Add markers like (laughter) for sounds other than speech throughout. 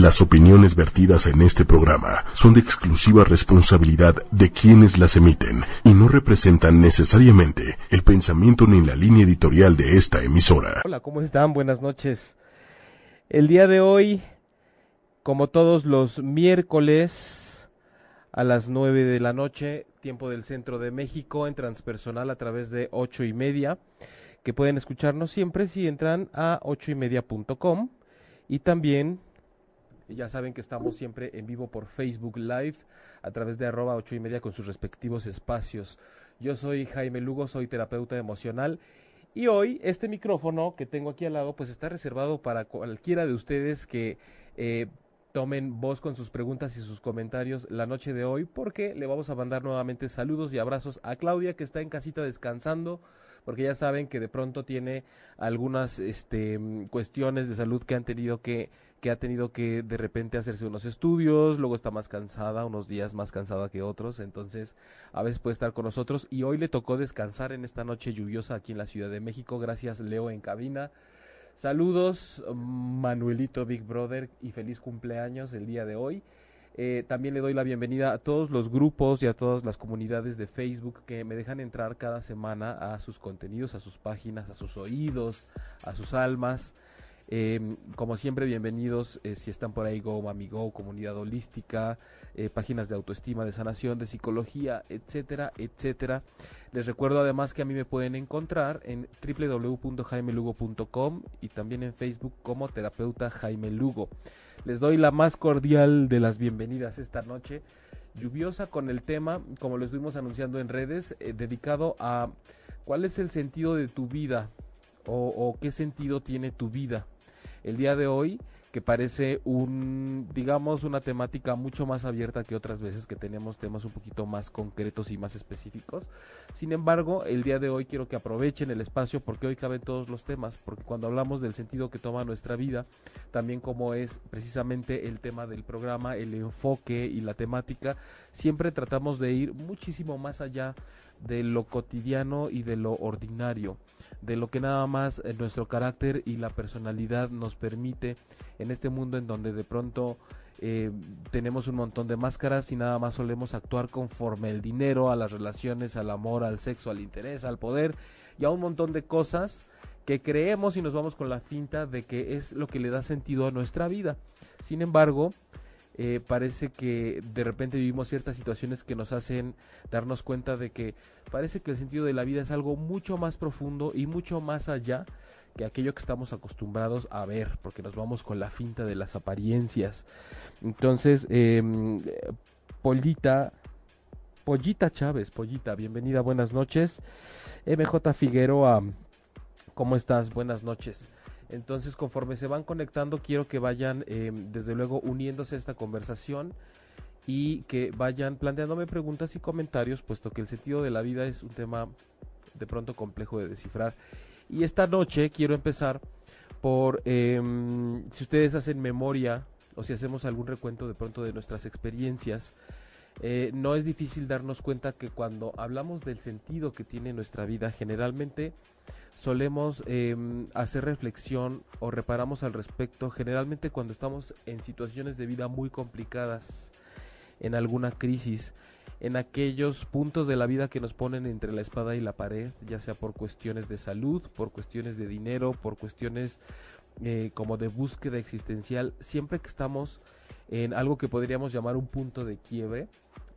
Las opiniones vertidas en este programa son de exclusiva responsabilidad de quienes las emiten y no representan necesariamente el pensamiento ni la línea editorial de esta emisora. Hola, ¿cómo están? Buenas noches. El día de hoy, como todos los miércoles a las nueve de la noche, tiempo del centro de México, en transpersonal a través de ocho y media, que pueden escucharnos siempre si entran a ocho y y también ya saben que estamos siempre en vivo por Facebook Live a través de arroba ocho y media con sus respectivos espacios. Yo soy Jaime Lugo, soy terapeuta emocional y hoy este micrófono que tengo aquí al lado pues está reservado para cualquiera de ustedes que eh, tomen voz con sus preguntas y sus comentarios la noche de hoy porque le vamos a mandar nuevamente saludos y abrazos a Claudia que está en casita descansando porque ya saben que de pronto tiene algunas este, cuestiones de salud que han tenido que que ha tenido que de repente hacerse unos estudios, luego está más cansada, unos días más cansada que otros, entonces a veces puede estar con nosotros y hoy le tocó descansar en esta noche lluviosa aquí en la Ciudad de México, gracias Leo en cabina. Saludos Manuelito Big Brother y feliz cumpleaños el día de hoy. Eh, también le doy la bienvenida a todos los grupos y a todas las comunidades de Facebook que me dejan entrar cada semana a sus contenidos, a sus páginas, a sus oídos, a sus almas. Eh, como siempre, bienvenidos eh, si están por ahí Go Mami Go, Comunidad Holística, eh, páginas de autoestima, de sanación, de psicología, etcétera, etcétera. Les recuerdo además que a mí me pueden encontrar en www.jaimelugo.com y también en Facebook como terapeuta Jaime Lugo. Les doy la más cordial de las bienvenidas esta noche, lluviosa con el tema, como lo estuvimos anunciando en redes, eh, dedicado a cuál es el sentido de tu vida o qué sentido tiene tu vida el día de hoy que parece un, digamos, una temática mucho más abierta que otras veces que tenemos temas un poquito más concretos y más específicos. Sin embargo, el día de hoy quiero que aprovechen el espacio porque hoy caben todos los temas, porque cuando hablamos del sentido que toma nuestra vida, también como es precisamente el tema del programa, el enfoque y la temática, siempre tratamos de ir muchísimo más allá de lo cotidiano y de lo ordinario de lo que nada más eh, nuestro carácter y la personalidad nos permite en este mundo en donde de pronto eh, tenemos un montón de máscaras y nada más solemos actuar conforme el dinero, a las relaciones, al amor, al sexo, al interés, al poder y a un montón de cosas que creemos y nos vamos con la finta de que es lo que le da sentido a nuestra vida. Sin embargo, eh, parece que de repente vivimos ciertas situaciones que nos hacen darnos cuenta de que parece que el sentido de la vida es algo mucho más profundo y mucho más allá que aquello que estamos acostumbrados a ver, porque nos vamos con la finta de las apariencias. Entonces, eh, Pollita, Pollita Chávez, Pollita, bienvenida, buenas noches. MJ Figueroa, ¿cómo estás? Buenas noches. Entonces, conforme se van conectando, quiero que vayan, em, desde luego, uniéndose a esta conversación y que vayan planteándome preguntas y comentarios, puesto que el sentido de la vida es un tema de pronto complejo de descifrar. Y esta noche quiero empezar por, em, si ustedes hacen memoria o si hacemos algún recuento de pronto de nuestras experiencias, eh, no es difícil darnos cuenta que cuando hablamos del sentido que tiene nuestra vida, generalmente solemos em, hacer reflexión o reparamos al respecto generalmente cuando estamos en situaciones de vida muy complicadas, en alguna crisis, en aquellos puntos de la vida que nos ponen entre la espada y la pared, ya sea por cuestiones de salud, por cuestiones de dinero, por cuestiones eh, como de búsqueda existencial, siempre que estamos en algo que podríamos llamar un punto de quiebre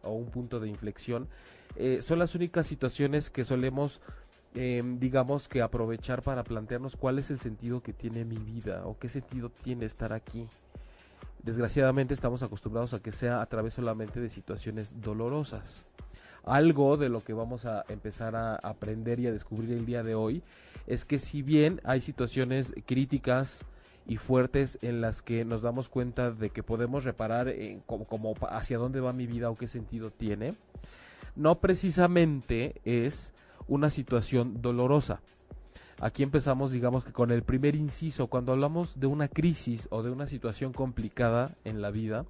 o un punto de inflexión, eh, son las únicas situaciones que solemos Em, digamos que aprovechar para plantearnos cuál es el sentido que tiene mi vida o qué sentido tiene estar aquí. Desgraciadamente estamos acostumbrados a que sea a través solamente de situaciones dolorosas. Algo de lo que vamos a empezar a aprender y a descubrir el día de hoy es que si bien hay situaciones críticas y fuertes en las que nos damos cuenta de que podemos reparar en como hacia dónde va mi vida o qué sentido tiene, no precisamente es una situación dolorosa. Aquí empezamos, digamos que con el primer inciso, cuando hablamos de una crisis o de una situación complicada en la vida,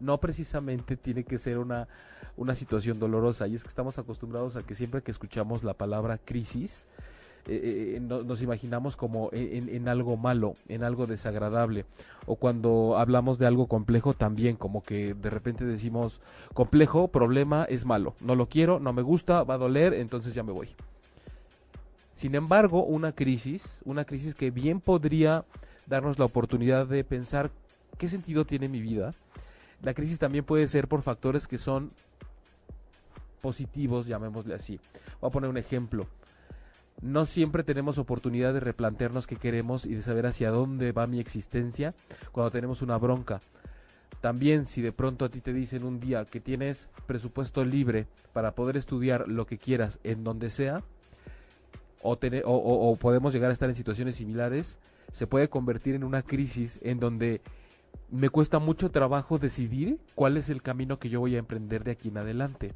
no precisamente tiene que ser una, una situación dolorosa. Y es que estamos acostumbrados a que siempre que escuchamos la palabra crisis, eh, eh, nos imaginamos como en, algo malo, en algo desagradable. O cuando hablamos de algo complejo también, como que de repente decimos, complejo, problema, es malo. No lo quiero, no me gusta, va a doler, entonces ya me voy. Sin embargo, una crisis, una crisis que bien podría darnos la oportunidad de pensar qué sentido tiene mi vida. La crisis también puede ser por factores que son positivos, llamémosle así. Voy a poner un ejemplo no siempre tenemos oportunidad de replantearnos qué queremos y de saber hacia dónde va mi existencia cuando tenemos una bronca. También si de pronto a ti te dicen un día que tienes presupuesto libre para poder estudiar lo que quieras en donde sea, o, o, podemos llegar a estar en situaciones similares, se puede convertir en una crisis en donde me cuesta mucho trabajo decidir cuál es el camino que yo voy a emprender de aquí en adelante,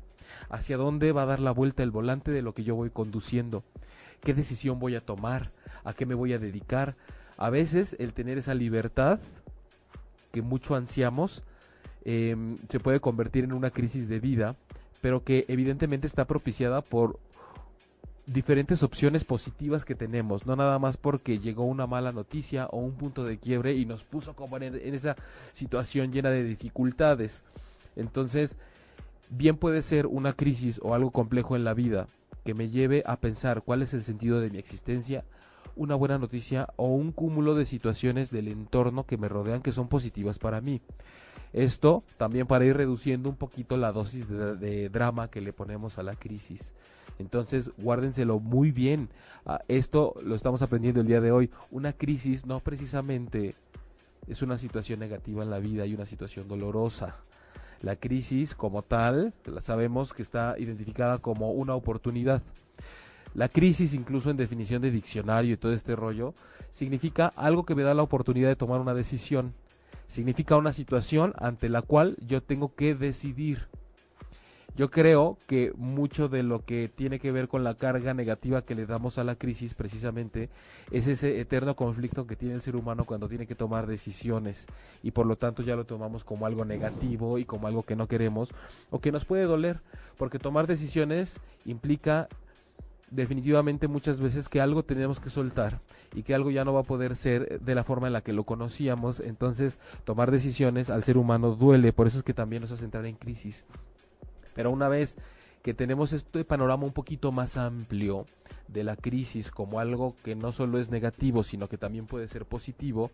hacia dónde va a dar la vuelta el volante de lo que yo voy conduciendo qué decisión voy a tomar, a qué me voy a dedicar. A veces el tener esa libertad que mucho ansiamos em, se puede convertir en una crisis de vida, pero que evidentemente está propiciada por diferentes opciones positivas que tenemos, no nada más porque llegó una mala noticia o un punto de quiebre y nos puso como en, en esa situación llena de dificultades. Entonces, bien puede ser una crisis o algo complejo en la vida, que me lleve a pensar cuál es el sentido de mi existencia, una buena noticia o un cúmulo de situaciones del entorno que me rodean que son positivas para mí. Esto también para ir reduciendo un poquito la dosis de, drama que le ponemos a la crisis. Entonces, guárdenselo muy bien. Ah, esto lo estamos aprendiendo el día de hoy. Una crisis no precisamente es una situación negativa en la vida y una situación dolorosa. La crisis como tal, la sabemos que está identificada como una oportunidad. La crisis, incluso en definición de diccionario y todo este rollo, significa algo que me da la oportunidad de tomar una decisión. Significa una situación ante la cual yo tengo que decidir. Yo creo que mucho de lo que tiene que ver con la carga negativa que le damos a la crisis precisamente es ese eterno conflicto que tiene el ser humano cuando tiene que tomar decisiones y por lo tanto ya lo tomamos como algo negativo y como algo que no queremos o que nos puede doler porque tomar decisiones implica definitivamente muchas veces que algo tenemos que soltar y que algo ya no va a poder ser de la forma en la que lo conocíamos, entonces tomar decisiones al ser humano duele, por eso es que también nos hace entrar en crisis. Pero una vez que tenemos este panorama un poquito más amplio de la crisis como algo que no solo es negativo, sino que también puede ser positivo,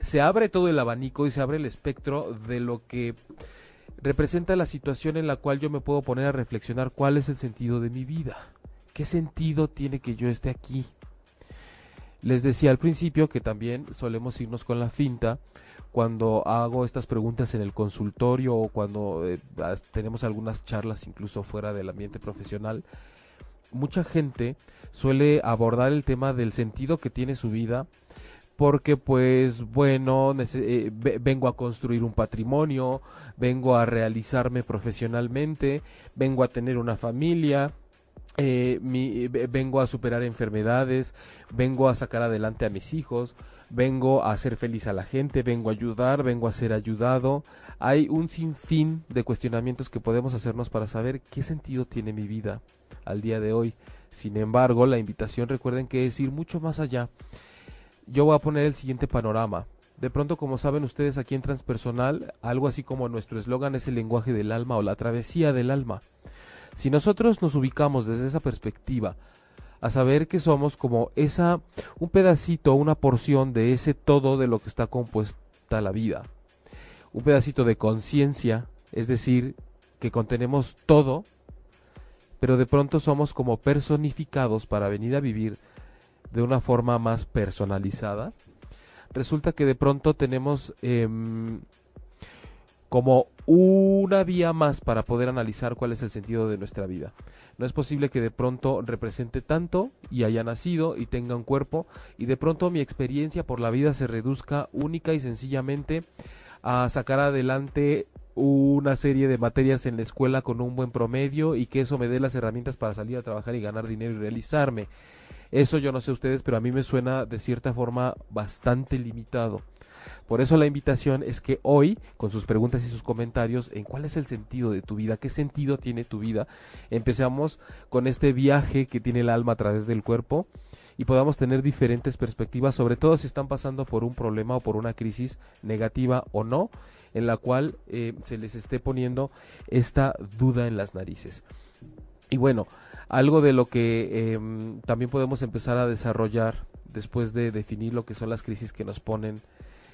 se abre todo el abanico y se abre el espectro de lo que representa la situación en la cual yo me puedo poner a reflexionar cuál es el sentido de mi vida. ¿Qué sentido tiene que yo esté aquí? Les decía al principio que también solemos irnos con la finta cuando hago estas preguntas en el consultorio o cuando eh, tenemos algunas charlas incluso fuera del ambiente profesional, mucha gente suele abordar el tema del sentido que tiene su vida porque pues bueno, eh, vengo a construir un patrimonio, vengo a realizarme profesionalmente, vengo a tener una familia, eh, vengo a superar enfermedades, vengo a sacar adelante a mis hijos, vengo a hacer feliz a la gente, vengo a ayudar, vengo a ser ayudado. Hay un sinfín de cuestionamientos que podemos hacernos para saber qué sentido tiene mi vida al día de hoy. Sin embargo, la invitación recuerden que es ir mucho más allá. Yo voy a poner el siguiente panorama. De pronto, como saben ustedes aquí en Transpersonal, algo así como nuestro eslogan es el lenguaje del alma o la travesía del alma. Si nosotros nos ubicamos desde esa perspectiva, a saber que somos como esa, un pedacito, una porción de ese todo de lo que está compuesta la vida. Un pedacito de conciencia, es decir, que contenemos todo, pero de pronto somos como personificados para venir a vivir de una forma más personalizada. Resulta que de pronto tenemos em, como una vía más para poder analizar cuál es el sentido de nuestra vida. No es posible que de pronto represente tanto y haya nacido y tenga un cuerpo y de pronto mi experiencia por la vida se reduzca única y sencillamente a sacar adelante una serie de materias en la escuela con un buen promedio y que eso me dé las herramientas para salir a trabajar y ganar dinero y realizarme. Eso yo no sé ustedes, pero a mí me suena de cierta forma bastante limitado. Por eso la invitación es que hoy, con sus preguntas y sus comentarios, en cuál es el sentido de tu vida, qué sentido tiene tu vida, empecemos con este viaje que tiene el alma a través del cuerpo y podamos tener diferentes perspectivas, sobre todo si están pasando por un problema o por una crisis negativa o no, en la cual eh, se les esté poniendo esta duda en las narices. Y bueno, algo de lo que em, también podemos empezar a desarrollar después de definir lo que son las crisis que nos ponen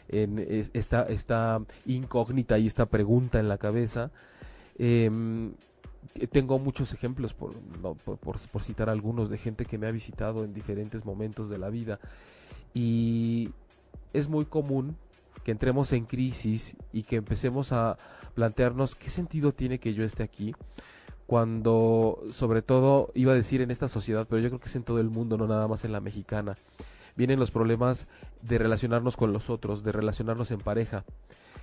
en esta, esta incógnita y esta pregunta en la cabeza. Em, tengo muchos ejemplos, por, por, citar algunos, de gente que me ha visitado en diferentes momentos de la vida. Y es muy común que entremos en crisis y que empecemos a plantearnos qué sentido tiene que yo esté aquí. Cuando, sobre todo, iba a decir en esta sociedad, pero yo creo que es en todo el mundo, no nada más en la mexicana, vienen los problemas de relacionarnos con los otros, de relacionarnos en pareja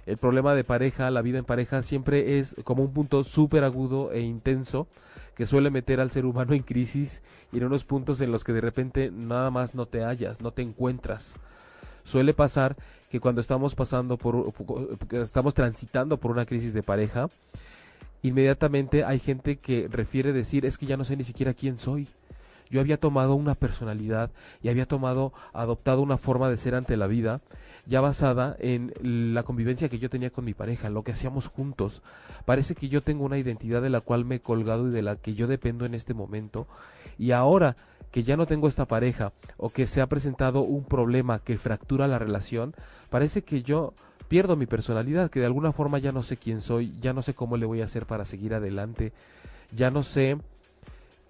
el problema de pareja, la vida en pareja, siempre es como un punto súper agudo e intenso que suele meter al ser humano en crisis y en unos puntos en los que de repente nada más no te hallas, no te encuentras. Suele pasar que cuando estamos pasando por, estamos transitando por una crisis de pareja, inmediatamente hay gente que refiere decir es que ya no sé ni siquiera quién soy. Yo había tomado una personalidad y había tomado, adoptado una forma de ser ante la vida ya basada en la convivencia que yo tenía con mi pareja, lo que hacíamos juntos. Parece que yo tengo una identidad de la cual me he colgado y de la que yo dependo en este momento. Y ahora que ya no tengo esta pareja o que se ha presentado un problema que fractura la relación, parece que yo pierdo mi personalidad, que de alguna forma ya no sé quién soy, ya no sé cómo le voy a hacer para seguir adelante, ya no sé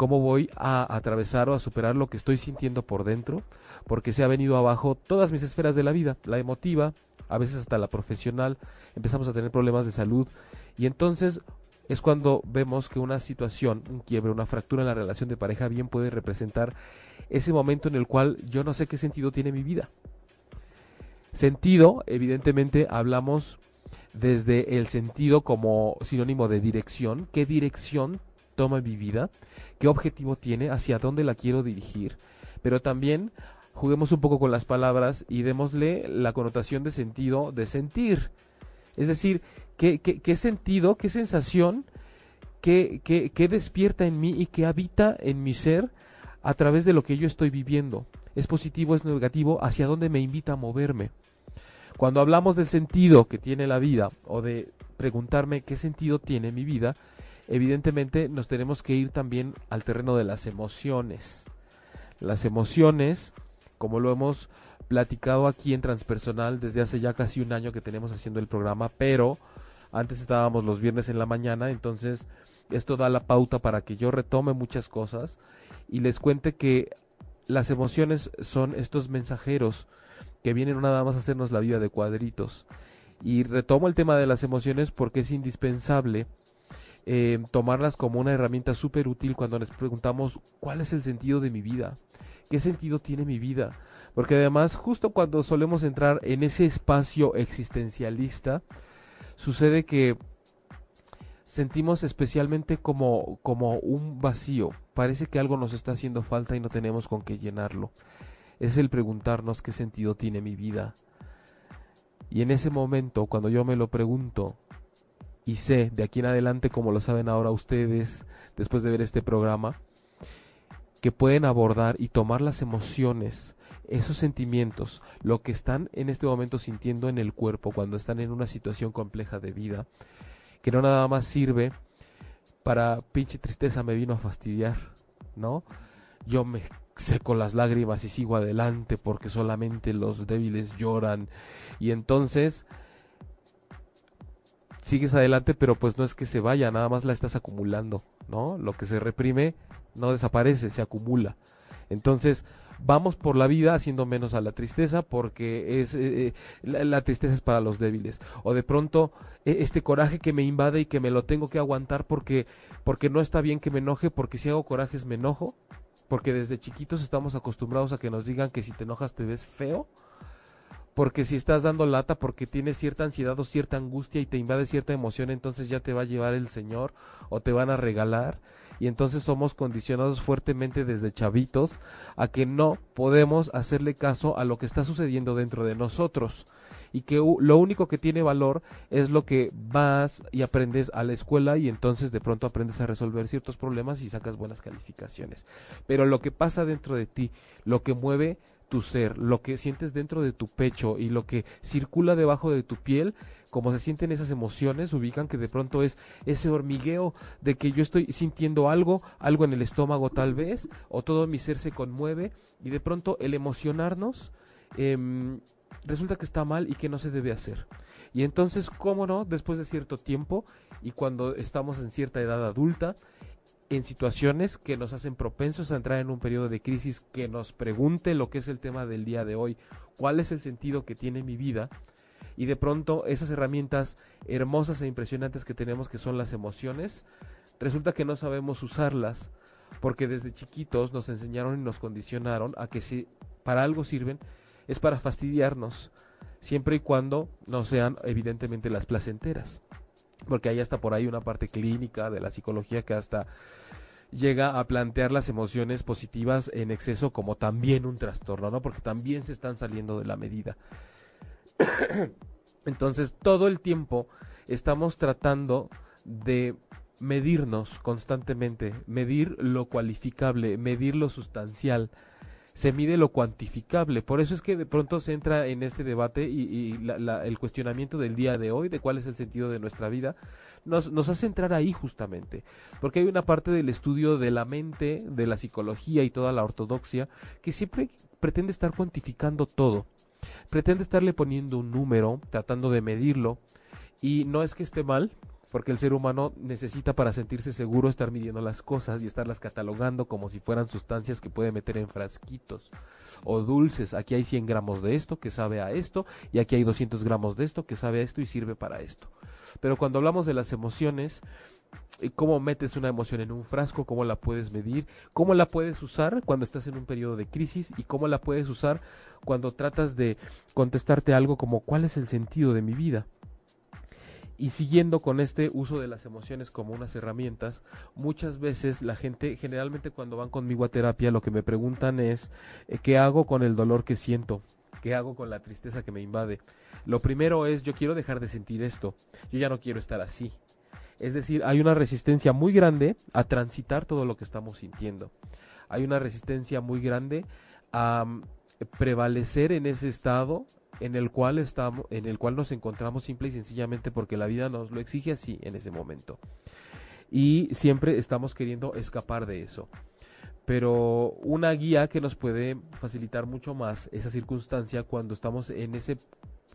cómo voy a atravesar o a superar lo que estoy sintiendo por dentro, porque se ha venido abajo todas mis esferas de la vida, la emotiva, a veces hasta la profesional, empezamos a tener problemas de salud y entonces es cuando vemos que una situación, un quiebre, una fractura en la relación de pareja bien puede representar ese momento en el cual yo no sé qué sentido tiene mi vida. Sentido, evidentemente hablamos desde el sentido como sinónimo de dirección, qué dirección toma mi vida, qué objetivo tiene, hacia dónde la quiero dirigir, pero también juguemos un poco con las palabras y démosle la connotación de sentido de sentir. Es decir, qué, qué, sentido, qué sensación, qué, qué despierta en mí y qué habita en mi ser a través de lo que yo estoy viviendo. ¿Es positivo, es negativo? ¿Hacia dónde me invita a moverme? Cuando hablamos del sentido que tiene la vida o de preguntarme qué sentido tiene mi vida, evidentemente nos tenemos que ir también al terreno de las emociones. Las emociones, como lo hemos platicado aquí en Transpersonal desde hace ya casi un año que tenemos haciendo el programa, pero antes estábamos los viernes en la mañana, entonces esto da la pauta para que yo retome muchas cosas y les cuente que las emociones son estos mensajeros que vienen nada más a hacernos la vida de cuadritos. Y retomo el tema de las emociones porque es indispensable eh, tomarlas como una herramienta súper útil cuando nos preguntamos cuál es el sentido de mi vida, qué sentido tiene mi vida. Porque además, justo cuando solemos entrar en ese espacio existencialista, sucede que sentimos especialmente como, como un vacío. Parece que algo nos está haciendo falta y no tenemos con qué llenarlo. Es el preguntarnos qué sentido tiene mi vida. Y en ese momento, cuando yo me lo pregunto, y sé de aquí en adelante, como lo saben ahora ustedes, después de ver este programa, que pueden abordar y tomar las emociones, esos sentimientos, lo que están en este momento sintiendo en el cuerpo cuando están en una situación compleja de vida, que no nada más sirve para pinche tristeza me vino a fastidiar, ¿no? Yo me seco las lágrimas y sigo adelante porque solamente los débiles lloran y entonces sigues adelante, pero pues no es que se vaya, nada más la estás acumulando, ¿no? Lo que se reprime no desaparece, se acumula. Entonces, vamos por la vida haciendo menos a la tristeza porque es eh, eh, la, tristeza es para los débiles o de pronto e, este coraje que me invade y que me lo tengo que aguantar porque porque no está bien que me enoje porque si hago corajes me enojo porque desde chiquitos estamos acostumbrados a que nos digan que si te enojas te ves feo porque si estás dando lata porque tienes cierta ansiedad o cierta angustia y te invade cierta emoción, entonces ya te va a llevar el Señor o te van a regalar. Y entonces somos condicionados fuertemente desde chavitos a que no podemos hacerle caso a lo que está sucediendo dentro de nosotros. y que lo único que tiene valor es lo que vas y aprendes a la escuela y entonces de pronto aprendes a resolver ciertos problemas y sacas buenas calificaciones. Pero lo que pasa dentro de ti, lo que mueve tu ser, lo que sientes dentro de tu pecho y lo que circula debajo de tu piel, como se sienten esas emociones, ubican que de pronto es ese hormigueo de que yo estoy sintiendo algo, algo en el estómago tal vez, o todo mi ser se conmueve y de pronto el emocionarnos eh, resulta que está mal y que no se debe hacer. Y entonces, ¿cómo no? Después de cierto tiempo y cuando estamos en cierta edad adulta, en situaciones que nos hacen propensos a entrar en un periodo de crisis que nos pregunte lo que es el tema del día de hoy, cuál es el sentido que tiene mi vida, y de pronto esas herramientas hermosas e impresionantes que tenemos que son las emociones, resulta que no sabemos usarlas, porque desde chiquitos nos enseñaron y nos condicionaron a que si para algo sirven, es para fastidiarnos, siempre y cuando no sean evidentemente las placenteras. Porque hay hasta por ahí una parte clínica de la psicología que hasta llega a plantear las emociones positivas en exceso como también un trastorno, ¿no? Porque también se están saliendo de la medida. (coughs) Entonces, todo el tiempo estamos tratando de medirnos constantemente, medir lo cualificable, medir lo sustancial, se mide lo cuantificable. Por eso es que de pronto se entra en este debate y, el cuestionamiento del día de hoy, de cuál es el sentido de nuestra vida, nos, nos hace entrar ahí justamente. Porque hay una parte del estudio de la mente, de la psicología y toda la ortodoxia, que siempre pretende estar cuantificando todo. Pretende estarle poniendo un número, tratando de medirlo. Y no es que esté mal, porque el ser humano necesita para sentirse seguro estar midiendo las cosas y estarlas catalogando como si fueran sustancias que puede meter en frasquitos o dulces. Aquí hay 100 gramos de esto que sabe a esto y aquí hay 200 gramos de esto que sabe a esto y sirve para esto. Pero cuando hablamos de las emociones, cómo metes una emoción en un frasco, cómo la puedes medir, cómo la puedes usar cuando estás en un periodo de crisis y cómo la puedes usar cuando tratas de contestarte algo como cuál es el sentido de mi vida. Y siguiendo con este uso de las emociones como unas herramientas, muchas veces la gente, generalmente cuando van conmigo a terapia, lo que me preguntan es, eh, ¿qué hago con el dolor que siento? ¿Qué hago con la tristeza que me invade? Lo primero es, yo quiero dejar de sentir esto, yo ya no quiero estar así. Es decir, hay una resistencia muy grande a transitar todo lo que estamos sintiendo. Hay una resistencia muy grande a mm, prevalecer en ese estado en el cual estamos, en el cual nos encontramos simple y sencillamente porque la vida nos lo exige así en ese momento. Y siempre estamos queriendo escapar de eso. Pero una guía que nos puede facilitar mucho más esa circunstancia cuando estamos en ese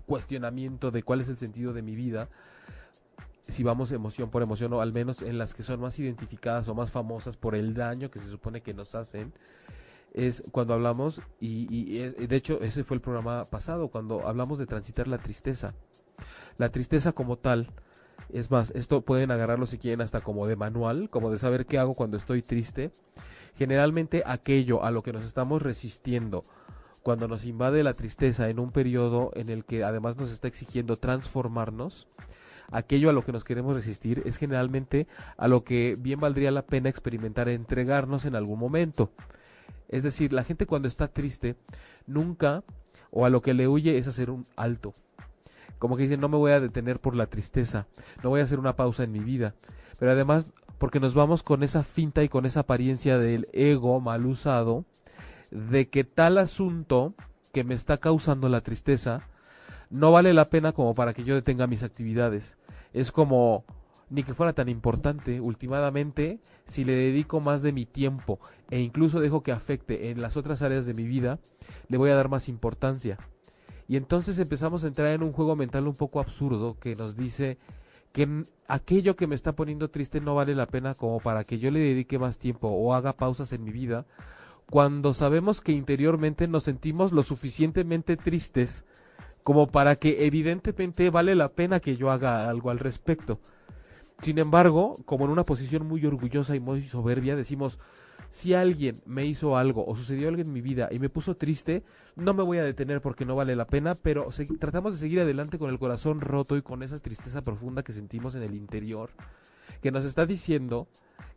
cuestionamiento de cuál es el sentido de mi vida, si vamos emoción por emoción o al menos en las que son más identificadas o más famosas por el daño que se supone que nos hacen, es cuando hablamos, y, de hecho ese fue el programa pasado, cuando hablamos de transitar la tristeza. La tristeza como tal, es más, esto pueden agarrarlo si quieren hasta como de manual, como de saber qué hago cuando estoy triste. Generalmente aquello a lo que nos estamos resistiendo, cuando nos invade la tristeza en un periodo en el que además nos está exigiendo transformarnos, aquello a lo que nos queremos resistir es generalmente a lo que bien valdría la pena experimentar entregarnos en algún momento. Es decir, la gente cuando está triste, nunca o a lo que le huye es hacer un alto. Como que dice, no me voy a detener por la tristeza, no voy a hacer una pausa en mi vida. Pero además, porque nos vamos con esa finta y con esa apariencia del ego mal usado, de que tal asunto que me está causando la tristeza no vale la pena como para que yo detenga mis actividades. Es como ni que fuera tan importante. Últimamente, si le dedico más de mi tiempo e incluso dejo que afecte en las otras áreas de mi vida, le voy a dar más importancia. Y entonces empezamos a entrar en un juego mental un poco absurdo que nos dice que aquello que me está poniendo triste no vale la pena como para que yo le dedique más tiempo o haga pausas en mi vida, cuando sabemos que interiormente nos sentimos lo suficientemente tristes como para que evidentemente vale la pena que yo haga algo al respecto. Sin embargo, como en una posición muy orgullosa y muy soberbia, decimos, si alguien me hizo algo o sucedió algo en mi vida y me puso triste, no me voy a detener porque no vale la pena, pero tratamos de seguir adelante con el corazón roto y con esa tristeza profunda que sentimos en el interior, que nos está diciendo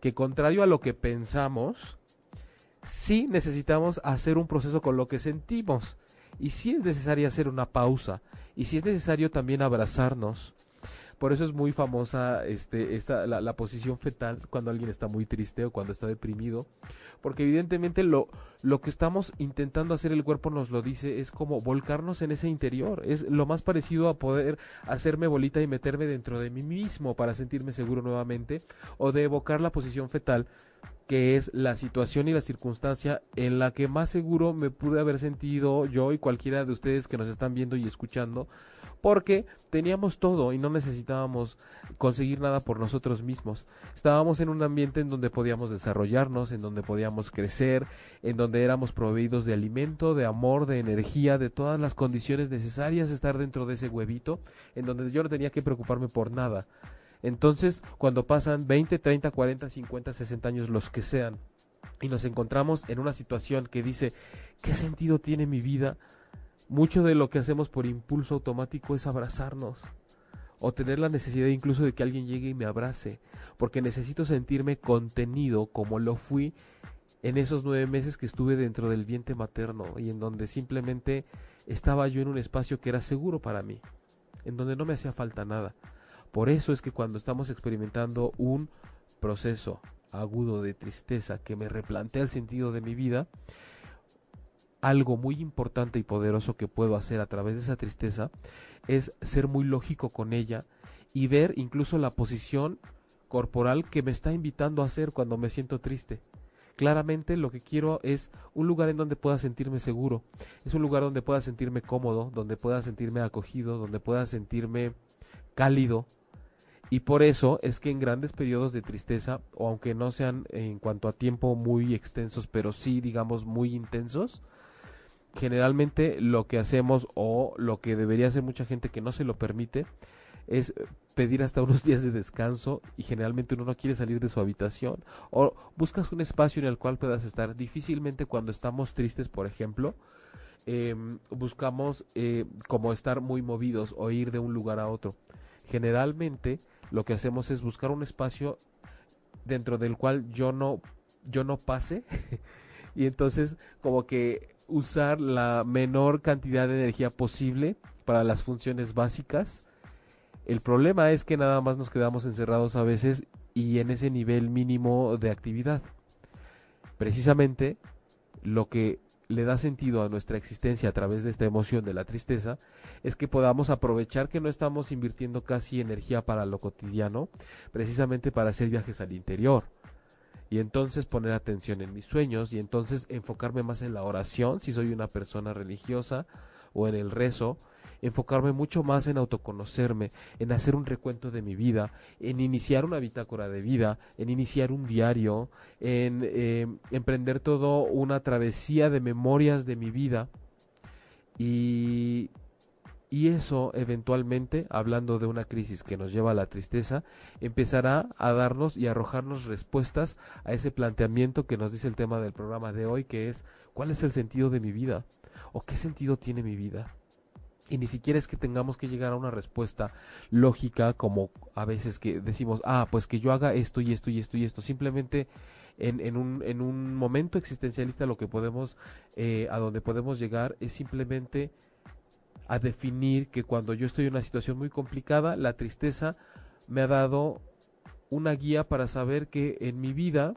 que contrario a lo que pensamos, sí necesitamos hacer un proceso con lo que sentimos y sí es necesario hacer una pausa y si es necesario también abrazarnos. Por eso es muy famosa este, esta, la, la, posición fetal cuando alguien está muy triste o cuando está deprimido. Porque evidentemente lo, lo que estamos intentando hacer, el cuerpo nos lo dice, es como volcarnos en ese interior. Es lo más parecido a poder hacerme bolita y meterme dentro de mí mismo para sentirme seguro nuevamente. O de evocar la posición fetal que es la situación y la circunstancia en la que más seguro me pude haber sentido yo y cualquiera de ustedes que nos están viendo y escuchando, porque teníamos todo y no necesitábamos conseguir nada por nosotros mismos. Estábamos en un ambiente en donde podíamos desarrollarnos, en donde podíamos crecer, en donde éramos proveídos de alimento, de amor, de energía, de todas las condiciones necesarias estar dentro de ese huevito, en donde yo no tenía que preocuparme por nada. Entonces, cuando pasan 20, 30, 40, 50, 60 años, los que sean, y nos encontramos en una situación que dice, ¿qué sentido tiene mi vida? Mucho de lo que hacemos por impulso automático es abrazarnos o tener la necesidad incluso de que alguien llegue y me abrace, porque necesito sentirme contenido como lo fui en esos nueve meses que estuve dentro del vientre materno y en donde simplemente estaba yo en un espacio que era seguro para mí, en donde no me hacía falta nada. Por eso es que cuando estamos experimentando un proceso agudo de tristeza que me replantea el sentido de mi vida, algo muy importante y poderoso que puedo hacer a través de esa tristeza es ser muy lógico con ella y ver incluso la posición corporal que me está invitando a hacer cuando me siento triste. Claramente lo que quiero es un lugar en donde pueda sentirme seguro, es un lugar donde pueda sentirme cómodo, donde pueda sentirme acogido, donde pueda sentirme cálido, y por eso es que en grandes periodos de tristeza, o aunque no sean en cuanto a tiempo muy extensos, pero sí digamos muy intensos, generalmente lo que hacemos o lo que debería hacer mucha gente que no se lo permite es pedir hasta unos (laughs) días de descanso y generalmente uno no quiere salir de su habitación o buscas un espacio en el cual puedas estar. Difícilmente cuando estamos tristes, por ejemplo, em, buscamos eh, como estar muy movidos o ir de un lugar a otro. Generalmente lo que hacemos es buscar un espacio dentro del cual yo no yo no pase (laughs) y entonces como que usar la menor cantidad de energía posible para las funciones básicas. El problema es que nada más nos quedamos encerrados a veces y en ese nivel mínimo de actividad. Precisamente lo que le da sentido a nuestra existencia a través de esta emoción de la tristeza es que podamos aprovechar que no estamos invirtiendo casi energía para lo cotidiano, precisamente para hacer viajes al interior. Y entonces poner atención en mis sueños y entonces enfocarme más en la oración si soy una persona religiosa o en el rezo enfocarme mucho más en autoconocerme, en hacer un recuento de mi vida, en iniciar una bitácora de vida, en iniciar un diario, en eh, emprender todo una travesía de memorias de mi vida. Y, y eso eventualmente, hablando de una crisis que nos lleva a la tristeza, empezará a darnos y arrojarnos respuestas a ese planteamiento que nos dice el tema del programa de hoy, que es ¿cuál es el sentido de mi vida? ¿O qué sentido tiene mi vida? y ni siquiera es que tengamos que llegar a una respuesta lógica como a veces que decimos, ah, pues que yo haga esto y esto y esto y esto. Simplemente en, en, un, en un momento existencialista lo que podemos, eh, a donde podemos llegar es simplemente a definir que cuando yo estoy en una situación muy complicada, la tristeza me ha dado una guía para saber que en mi vida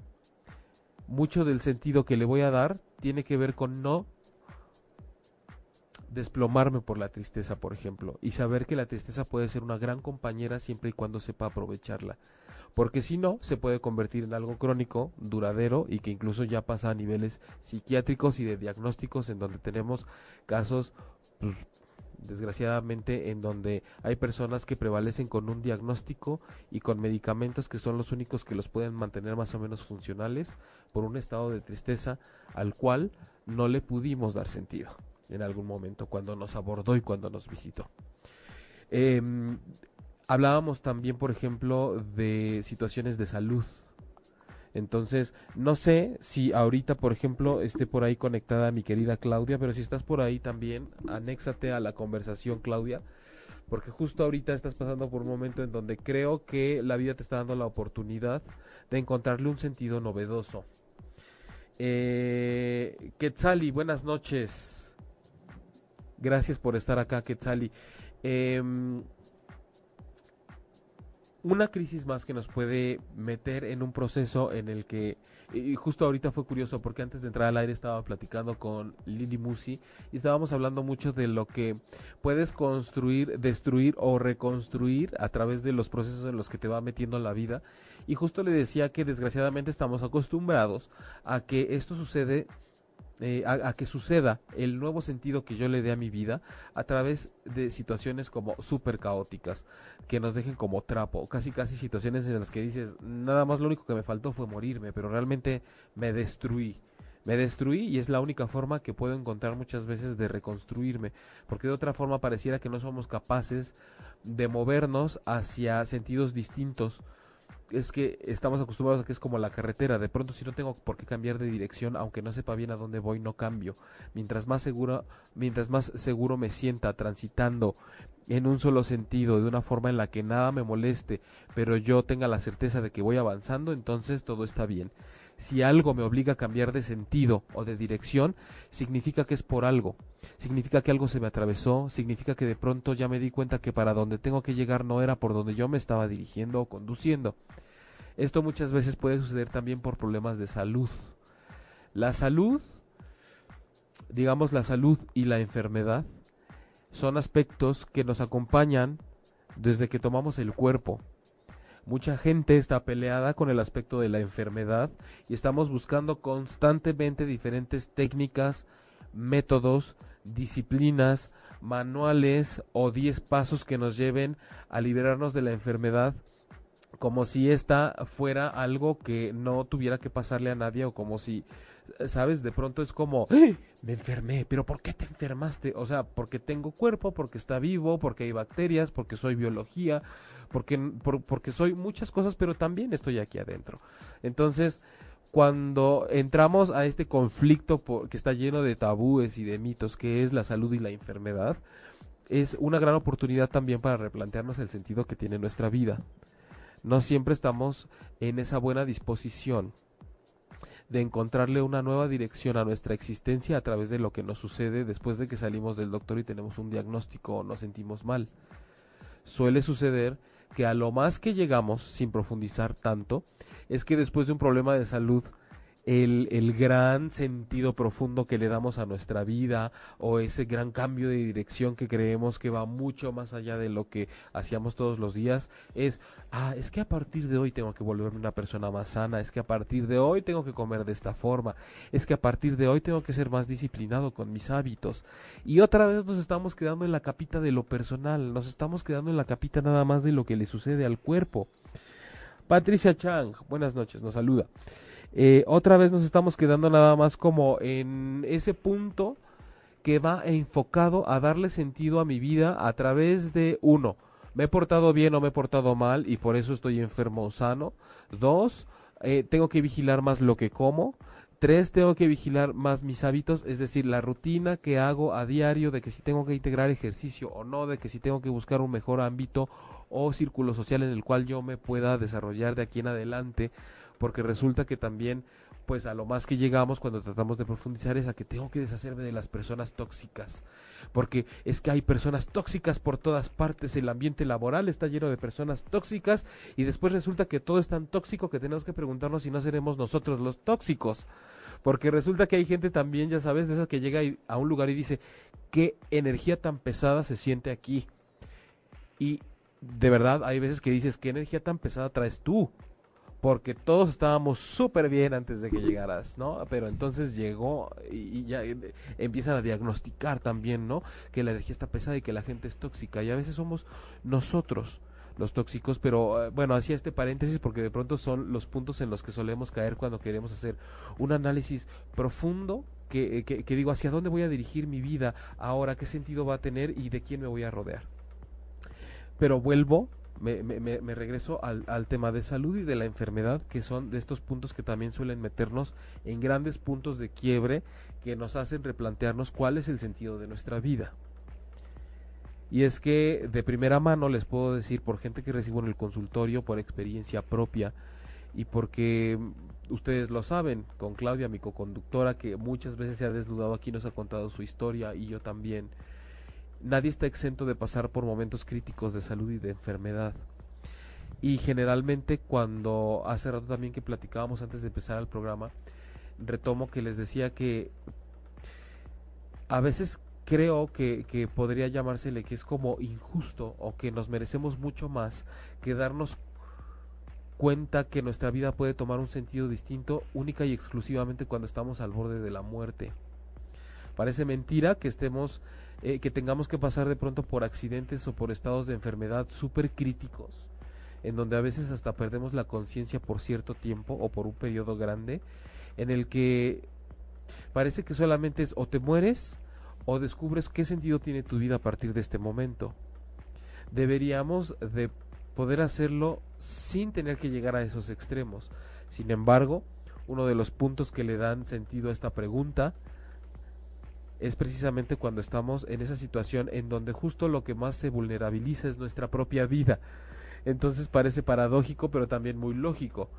mucho del sentido que le voy a dar tiene que ver con no desplomarme por la tristeza, por ejemplo, y saber que la tristeza puede ser una gran compañera siempre y cuando sepa aprovecharla. Porque si no, se puede convertir en algo crónico, duradero y que incluso ya pasa a niveles psiquiátricos y de diagnósticos en donde tenemos casos, pues, desgraciadamente, en donde hay personas que prevalecen con un diagnóstico y con medicamentos que son los únicos que los pueden mantener más o menos funcionales por un estado de tristeza al cual no le pudimos dar sentido en algún momento cuando nos abordó y cuando nos visitó. Em, hablábamos también, por ejemplo, de situaciones de salud. Entonces, no sé si ahorita, por ejemplo, esté por ahí conectada mi querida Claudia, pero si estás por ahí también, anéxate a la conversación, Claudia, porque justo ahorita estás pasando por un momento en donde creo que la vida te está dando la oportunidad de encontrarle un sentido novedoso. Eh, Quetzali, buenas noches. Gracias por estar acá, Quetzali. Em, una crisis más que nos puede meter en un proceso en el que, y justo ahorita fue curioso porque antes de entrar al aire estaba platicando con Lili Musi y estábamos hablando mucho de lo que puedes construir, destruir o reconstruir a través de los procesos en los que te va metiendo la vida. Y justo le decía que desgraciadamente estamos acostumbrados a que esto sucede eh, a, que suceda el nuevo sentido que yo le dé a mi vida a través de situaciones como súper caóticas, que nos dejen como trapo, casi casi situaciones en las que dices, nada más lo único que me faltó fue morirme, pero realmente me destruí. Me destruí y es la única forma que puedo encontrar muchas veces de reconstruirme, porque de otra forma pareciera que no somos capaces de movernos hacia sentidos distintos es que estamos acostumbrados a que es como la carretera. De pronto, si no tengo por qué cambiar de dirección, aunque no sepa bien a dónde voy, no cambio. Mientras más seguro, mientras más seguro me sienta transitando en un solo sentido, de una forma en la que nada me moleste, pero yo tenga la certeza de que voy avanzando, entonces todo está bien. Si algo me obliga a cambiar de sentido o de dirección, significa que es por algo. Significa que algo se me atravesó, significa que de pronto ya me di cuenta que para donde tengo que llegar no era por donde yo me estaba dirigiendo o conduciendo. Esto muchas veces puede suceder también por problemas de salud. La salud, digamos la salud y la enfermedad, son aspectos que nos acompañan desde que tomamos el cuerpo. Mucha gente está peleada con el aspecto de la enfermedad y estamos buscando constantemente diferentes técnicas, métodos, disciplinas, manuales o 10 pasos que nos lleven a liberarnos de la enfermedad como si esta fuera algo que no tuviera que pasarle a nadie o como si, sabes, de pronto es como, me enfermé, pero ¿por qué te enfermaste? O sea, porque tengo cuerpo, porque está vivo, porque hay bacterias, porque soy biología, porque, porque soy muchas cosas, pero también estoy aquí adentro. Entonces, cuando entramos a este conflicto que está lleno de tabúes y de mitos, que es la salud y la enfermedad, es una gran oportunidad también para replantearnos el sentido que tiene nuestra vida no siempre estamos en esa buena disposición de encontrarle una nueva dirección a nuestra existencia a través de lo que nos sucede después de que salimos del doctor y tenemos un diagnóstico o nos sentimos mal. Suele suceder que a lo más que llegamos, sin profundizar tanto, es que después de un problema de salud el, el, gran sentido profundo que le damos a nuestra vida o ese gran cambio de dirección que creemos que va mucho más allá de lo que hacíamos todos los días es, ah, es que a partir de hoy tengo que volverme una persona más sana, es que a partir de hoy tengo que comer de esta forma, es que a partir de hoy tengo que ser más disciplinado con mis hábitos. Y otra vez nos estamos quedando en la capita de lo personal, nos estamos quedando en la capita nada más de lo que le sucede al cuerpo. Patricia Chang, buenas noches, nos saluda. Eh, otra vez nos estamos quedando nada más como en ese punto que va enfocado a darle sentido a mi vida a través de uno, me he portado bien o me he portado mal y por eso estoy enfermo o sano. Dos, eh, tengo que vigilar más lo que como. Tres, tengo que vigilar más mis hábitos, es decir, la rutina que hago a diario, de que si tengo que integrar ejercicio o no, de que si tengo que buscar un mejor ámbito o círculo social en el cual yo me pueda desarrollar de aquí en adelante porque resulta que también pues a lo más que llegamos cuando tratamos de profundizar es a que tengo que deshacerme de las personas tóxicas, porque es que hay personas tóxicas por todas partes, el ambiente laboral está lleno de personas tóxicas y después resulta que todo es tan tóxico que tenemos que preguntarnos si no seremos nosotros los tóxicos, porque resulta que hay gente también, ya sabes, de esas que llega a un lugar y dice, qué energía tan pesada se siente aquí. Y de verdad hay veces que dices, qué energía tan pesada traes tú porque todos estábamos súper bien antes de que llegaras, ¿no? Pero entonces llegó y, ya eh, empiezan a diagnosticar también, ¿no? Que la energía está pesada y que la gente es tóxica y a veces somos nosotros los tóxicos, pero eh, bueno, hacía este paréntesis porque de pronto son los puntos en los que solemos caer cuando queremos hacer un análisis profundo que, eh, que, que digo, hacia dónde voy a dirigir mi vida ahora, qué sentido va a tener y de quién me voy a rodear. Pero vuelvo me, me, me regreso al, al, tema de salud y de la enfermedad, que son de estos puntos que también suelen meternos en grandes puntos de quiebre que nos hacen replantearnos cuál es el sentido de nuestra vida. Y es que de primera mano les puedo decir, por gente que recibo en el consultorio, por experiencia propia, y porque ustedes lo saben, con Claudia, mi coconductora, que muchas veces se ha desnudado aquí, nos ha contado su historia, y yo también nadie está exento de pasar por momentos críticos de salud y de enfermedad. Y generalmente cuando hace rato también que platicábamos antes de empezar el programa, retomo que les decía que a veces creo que, que podría llamársele que es como injusto o que nos merecemos mucho más que darnos cuenta que nuestra vida puede tomar un sentido distinto única y exclusivamente cuando estamos al borde de la muerte. Parece mentira que estemos, eh, que tengamos que pasar de pronto por accidentes o por estados de enfermedad súper críticos, en donde a veces hasta perdemos la conciencia por cierto tiempo o por un periodo grande, en el que parece que solamente es o te mueres o descubres qué sentido tiene tu vida a partir de este momento. Deberíamos de poder hacerlo sin tener que llegar a esos extremos. Sin embargo, uno de los puntos que le dan sentido a esta pregunta es precisamente cuando estamos en esa situación en donde justo lo que más se vulnerabiliza es nuestra propia vida. Entonces parece paradójico, pero también muy lógico.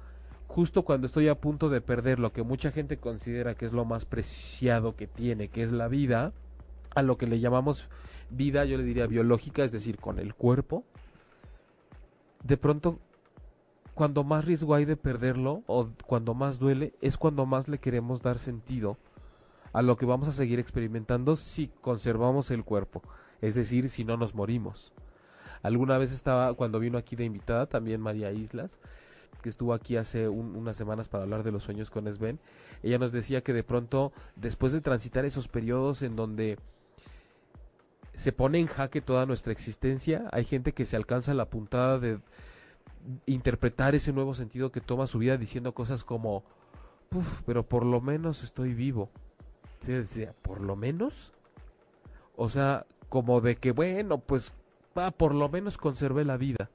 Justo cuando estoy a punto de perder lo que mucha gente considera que es lo más preciado que tiene, que es la vida, a lo que le llamamos vida, yo le diría biológica, es decir, con el cuerpo, de pronto cuando más riesgo hay de perderlo o cuando más duele es cuando más le queremos dar sentido a lo que vamos a seguir experimentando si conservamos el cuerpo, es decir, si no nos morimos. Alguna vez estaba, cuando vino aquí de invitada, también María Islas, que estuvo aquí hace unas semanas para hablar de los sueños con Sven, ella nos decía que de pronto, después de transitar esos periodos en donde se pone en jaque toda nuestra existencia. Hay gente que se alcanza la puntada de interpretar ese nuevo sentido que toma su vida diciendo cosas como, Puf, pero por lo menos estoy vivo. Decía, ¿por lo menos? O sea, como de que, bueno, pues, va, por lo menos conservé la vida.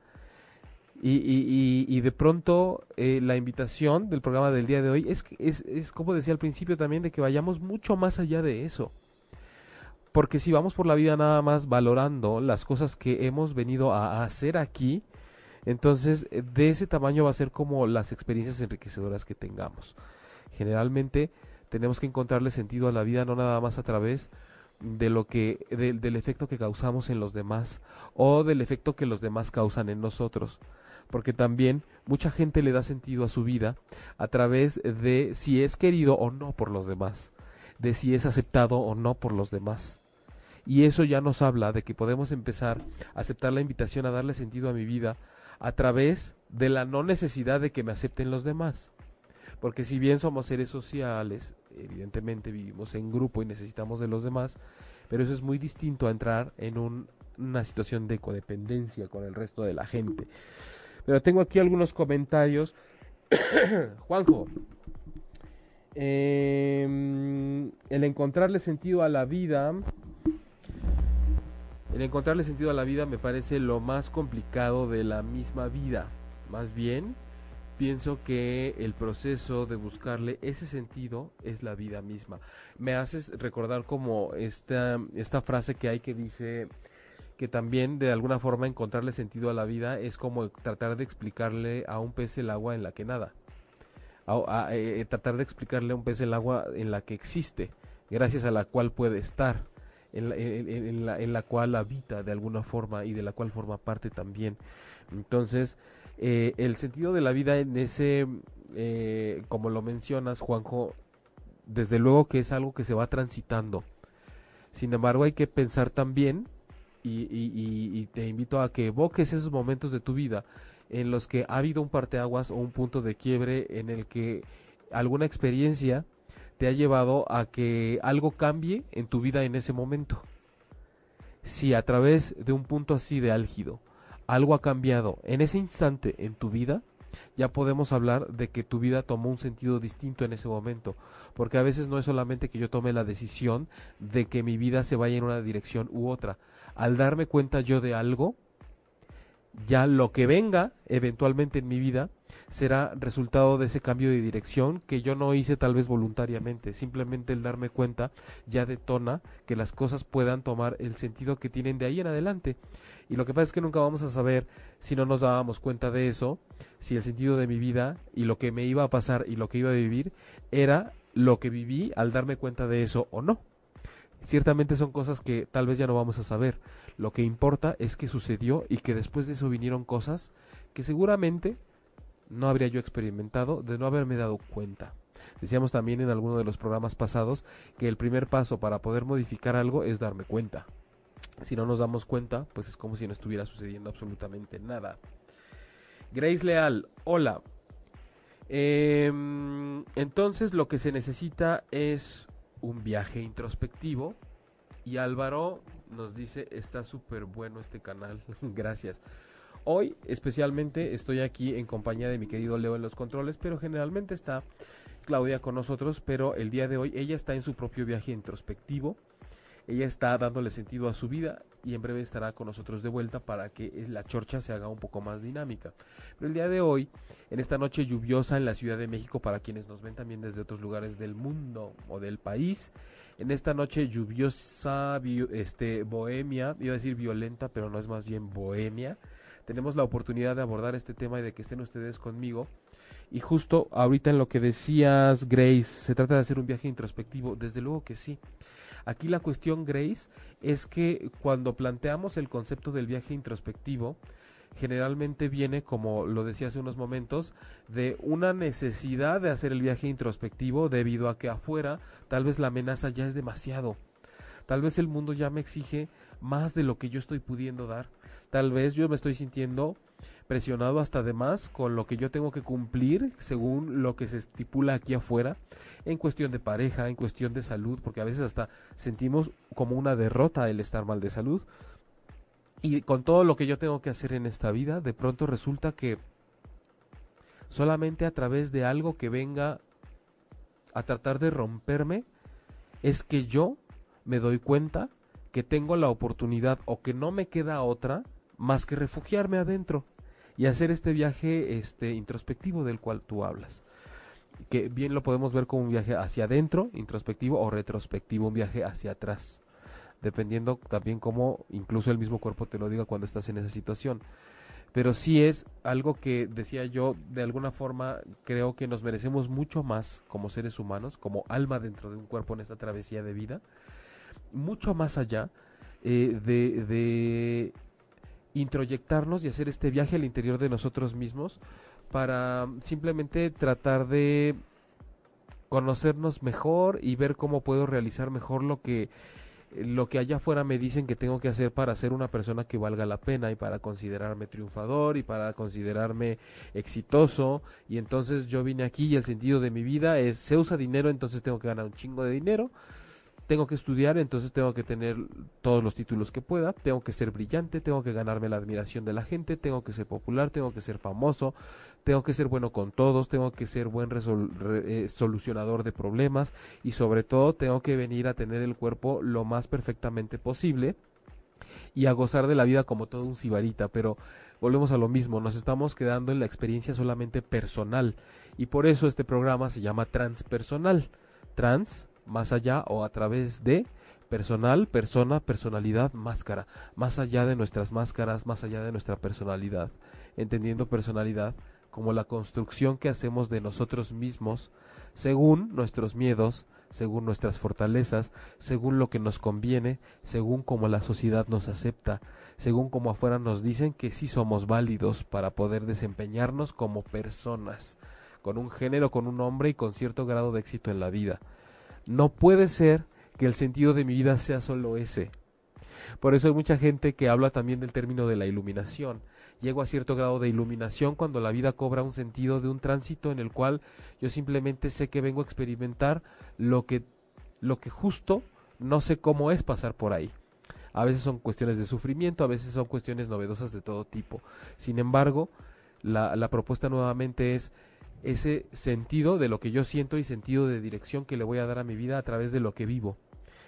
Y, y, y, de pronto eh, la invitación del programa del día de hoy es, es, es, como decía al principio también, de que vayamos mucho más allá de eso. Porque si vamos por la vida nada más valorando las cosas que hemos venido a hacer aquí, entonces eh, de ese tamaño va a ser como las experiencias enriquecedoras que tengamos. Generalmente tenemos que encontrarle sentido a la vida no nada más a través de lo que del efecto que causamos en los demás o del efecto que los demás causan en nosotros porque también mucha gente le da sentido a su vida a través de si es querido o no por los demás de si es aceptado o no por los demás. Y eso ya nos habla de que podemos empezar a aceptar la invitación a darle sentido a mi vida a través de la no necesidad de que me acepten los demás. Porque si bien somos seres sociales, evidentemente vivimos en grupo y necesitamos de los demás, pero eso es muy distinto a entrar en una situación de codependencia con el resto de la gente. Pero tengo aquí algunos comentarios. (coughs) Juanjo, Em, el encontrarle sentido a la vida, el encontrarle sentido a la vida me parece lo más complicado de la misma vida. Más bien, pienso que el proceso de buscarle ese sentido es la vida misma. Me haces recordar como esta, esta frase que hay que dice que también de alguna forma encontrarle sentido a la vida es como tratar de explicarle a un pez el agua en la que nada a, eh, tratar de explicarle a un pez el agua en la que existe, gracias a la cual puede estar, en la, en, la, en la, cual habita de alguna forma y de la cual forma parte también. Entonces, eh, el sentido de la vida en ese, eh, como lo mencionas, Juanjo, desde luego que es algo que se va transitando. Sin embargo, hay que pensar también, y, te invito a que evoques esos momentos de tu vida en los que ha habido un parteaguas o un punto de quiebre en el que alguna experiencia te ha llevado a que algo cambie en tu vida en ese momento. Si a través de un punto así de álgido algo ha cambiado en ese instante en tu vida, ya podemos hablar de que tu vida tomó un sentido distinto en ese momento, porque a veces no es solamente que yo tome la decisión de que mi vida se vaya en una dirección u otra. Al darme cuenta yo de algo, ya lo que venga eventualmente en mi vida será resultado de ese cambio de dirección que yo no hice tal vez voluntariamente. Simplemente el darme cuenta ya detona que las cosas puedan tomar el sentido que tienen de ahí en adelante. Y lo que pasa es que nunca vamos a saber si no nos dábamos cuenta de eso, si el sentido de mi vida y lo que me iba a pasar y lo que iba a vivir era lo que viví al darme cuenta de eso o no. Ciertamente son cosas que tal vez ya no vamos a saber. Lo que importa es que sucedió y que después de eso vinieron cosas que seguramente no habría yo experimentado de no haberme dado cuenta. Decíamos también en alguno de los programas pasados que el primer paso para poder modificar algo es darme cuenta. Si no nos damos cuenta, pues es como si no estuviera sucediendo absolutamente nada. Grace Leal, hola. Em, entonces lo que se necesita es un viaje introspectivo. Y Álvaro nos dice, está súper bueno este canal. (laughs) Gracias. Hoy especialmente estoy aquí en compañía de mi querido Leo en los controles, pero generalmente está Claudia con nosotros, pero el día de hoy ella está en su propio viaje introspectivo. Ella está dándole sentido a su vida y en breve estará con nosotros de vuelta para que la chorcha se haga un poco más dinámica. Pero el día de hoy, en esta noche lluviosa en la Ciudad de México, para quienes nos ven también desde otros lugares del mundo o del país, en esta noche lluviosa, este, bohemia, iba a decir violenta, pero no es más bien bohemia, tenemos la oportunidad de abordar este tema y de que estén ustedes conmigo. Y justo ahorita en lo que decías, Grace, se trata de hacer un viaje introspectivo. Desde luego que sí. Aquí la cuestión, Grace, es que cuando planteamos el concepto del viaje introspectivo, generalmente viene, como lo decía hace unos momentos, de una necesidad de hacer el viaje introspectivo debido a que afuera tal vez la amenaza ya es demasiado. Tal vez el mundo ya me exige más de lo que yo estoy pudiendo dar Tal vez yo me estoy sintiendo presionado hasta de más con lo que yo tengo que cumplir según lo que se estipula aquí afuera en cuestión de pareja, en cuestión de salud, porque a veces hasta sentimos como una derrota el estar mal de salud. Y con todo lo que yo tengo que hacer en esta vida, de pronto resulta que solamente a través de algo que venga a tratar de romperme, es que yo me doy cuenta que tengo la oportunidad o que no me queda otra más que refugiarme adentro y hacer este viaje este introspectivo del cual tú hablas. Que bien lo podemos ver como un viaje hacia adentro, introspectivo o retrospectivo, un viaje hacia atrás. Dependiendo también cómo incluso el mismo cuerpo te lo diga cuando estás en esa situación. Pero sí es algo que decía yo, de alguna forma creo que nos merecemos mucho más como seres humanos, como alma dentro de un cuerpo en esta travesía de vida, mucho más allá eh, de, de introyectarnos y hacer este viaje al interior de nosotros mismos para simplemente tratar de conocernos mejor y ver cómo puedo realizar mejor lo que lo que allá afuera me dicen que tengo que hacer para ser una persona que valga la pena y para considerarme triunfador y para considerarme exitoso. Y entonces yo vine aquí y el sentido de mi vida es se usa dinero entonces tengo que ganar un chingo de dinero tengo que estudiar, entonces tengo que tener todos los títulos que pueda, tengo que ser brillante, tengo que ganarme la admiración de la gente, tengo que ser popular, tengo que ser famoso, tengo que ser bueno con todos, tengo que ser buen eh, solucionador de problemas y sobre todo tengo que venir a tener el cuerpo lo más perfectamente posible y a gozar de la vida como todo un sibarita, pero volvemos a lo mismo, nos estamos quedando en la experiencia solamente personal y por eso este programa se llama transpersonal. Trans más allá o a través de personal, persona, personalidad, máscara, más allá de nuestras máscaras, más allá de nuestra personalidad, entendiendo personalidad como la construcción que hacemos de nosotros mismos según nuestros miedos, según nuestras fortalezas, según lo que nos conviene, según como la sociedad nos acepta, según como afuera nos dicen que sí somos válidos para poder desempeñarnos como personas, con un género, con un nombre y con cierto grado de éxito en la vida. No puede ser que el sentido de mi vida sea solo ese. Por eso hay mucha gente que habla también del término de la iluminación. Llego a cierto grado de iluminación cuando la vida cobra un sentido de un tránsito en el cual yo simplemente sé que vengo a experimentar lo que, lo que justo no sé cómo es pasar por ahí. A veces son cuestiones de sufrimiento, a veces son cuestiones novedosas de todo tipo. Sin embargo, la, la propuesta nuevamente es ese sentido de lo que yo siento y sentido de dirección que le voy a dar a mi vida a través de lo que vivo.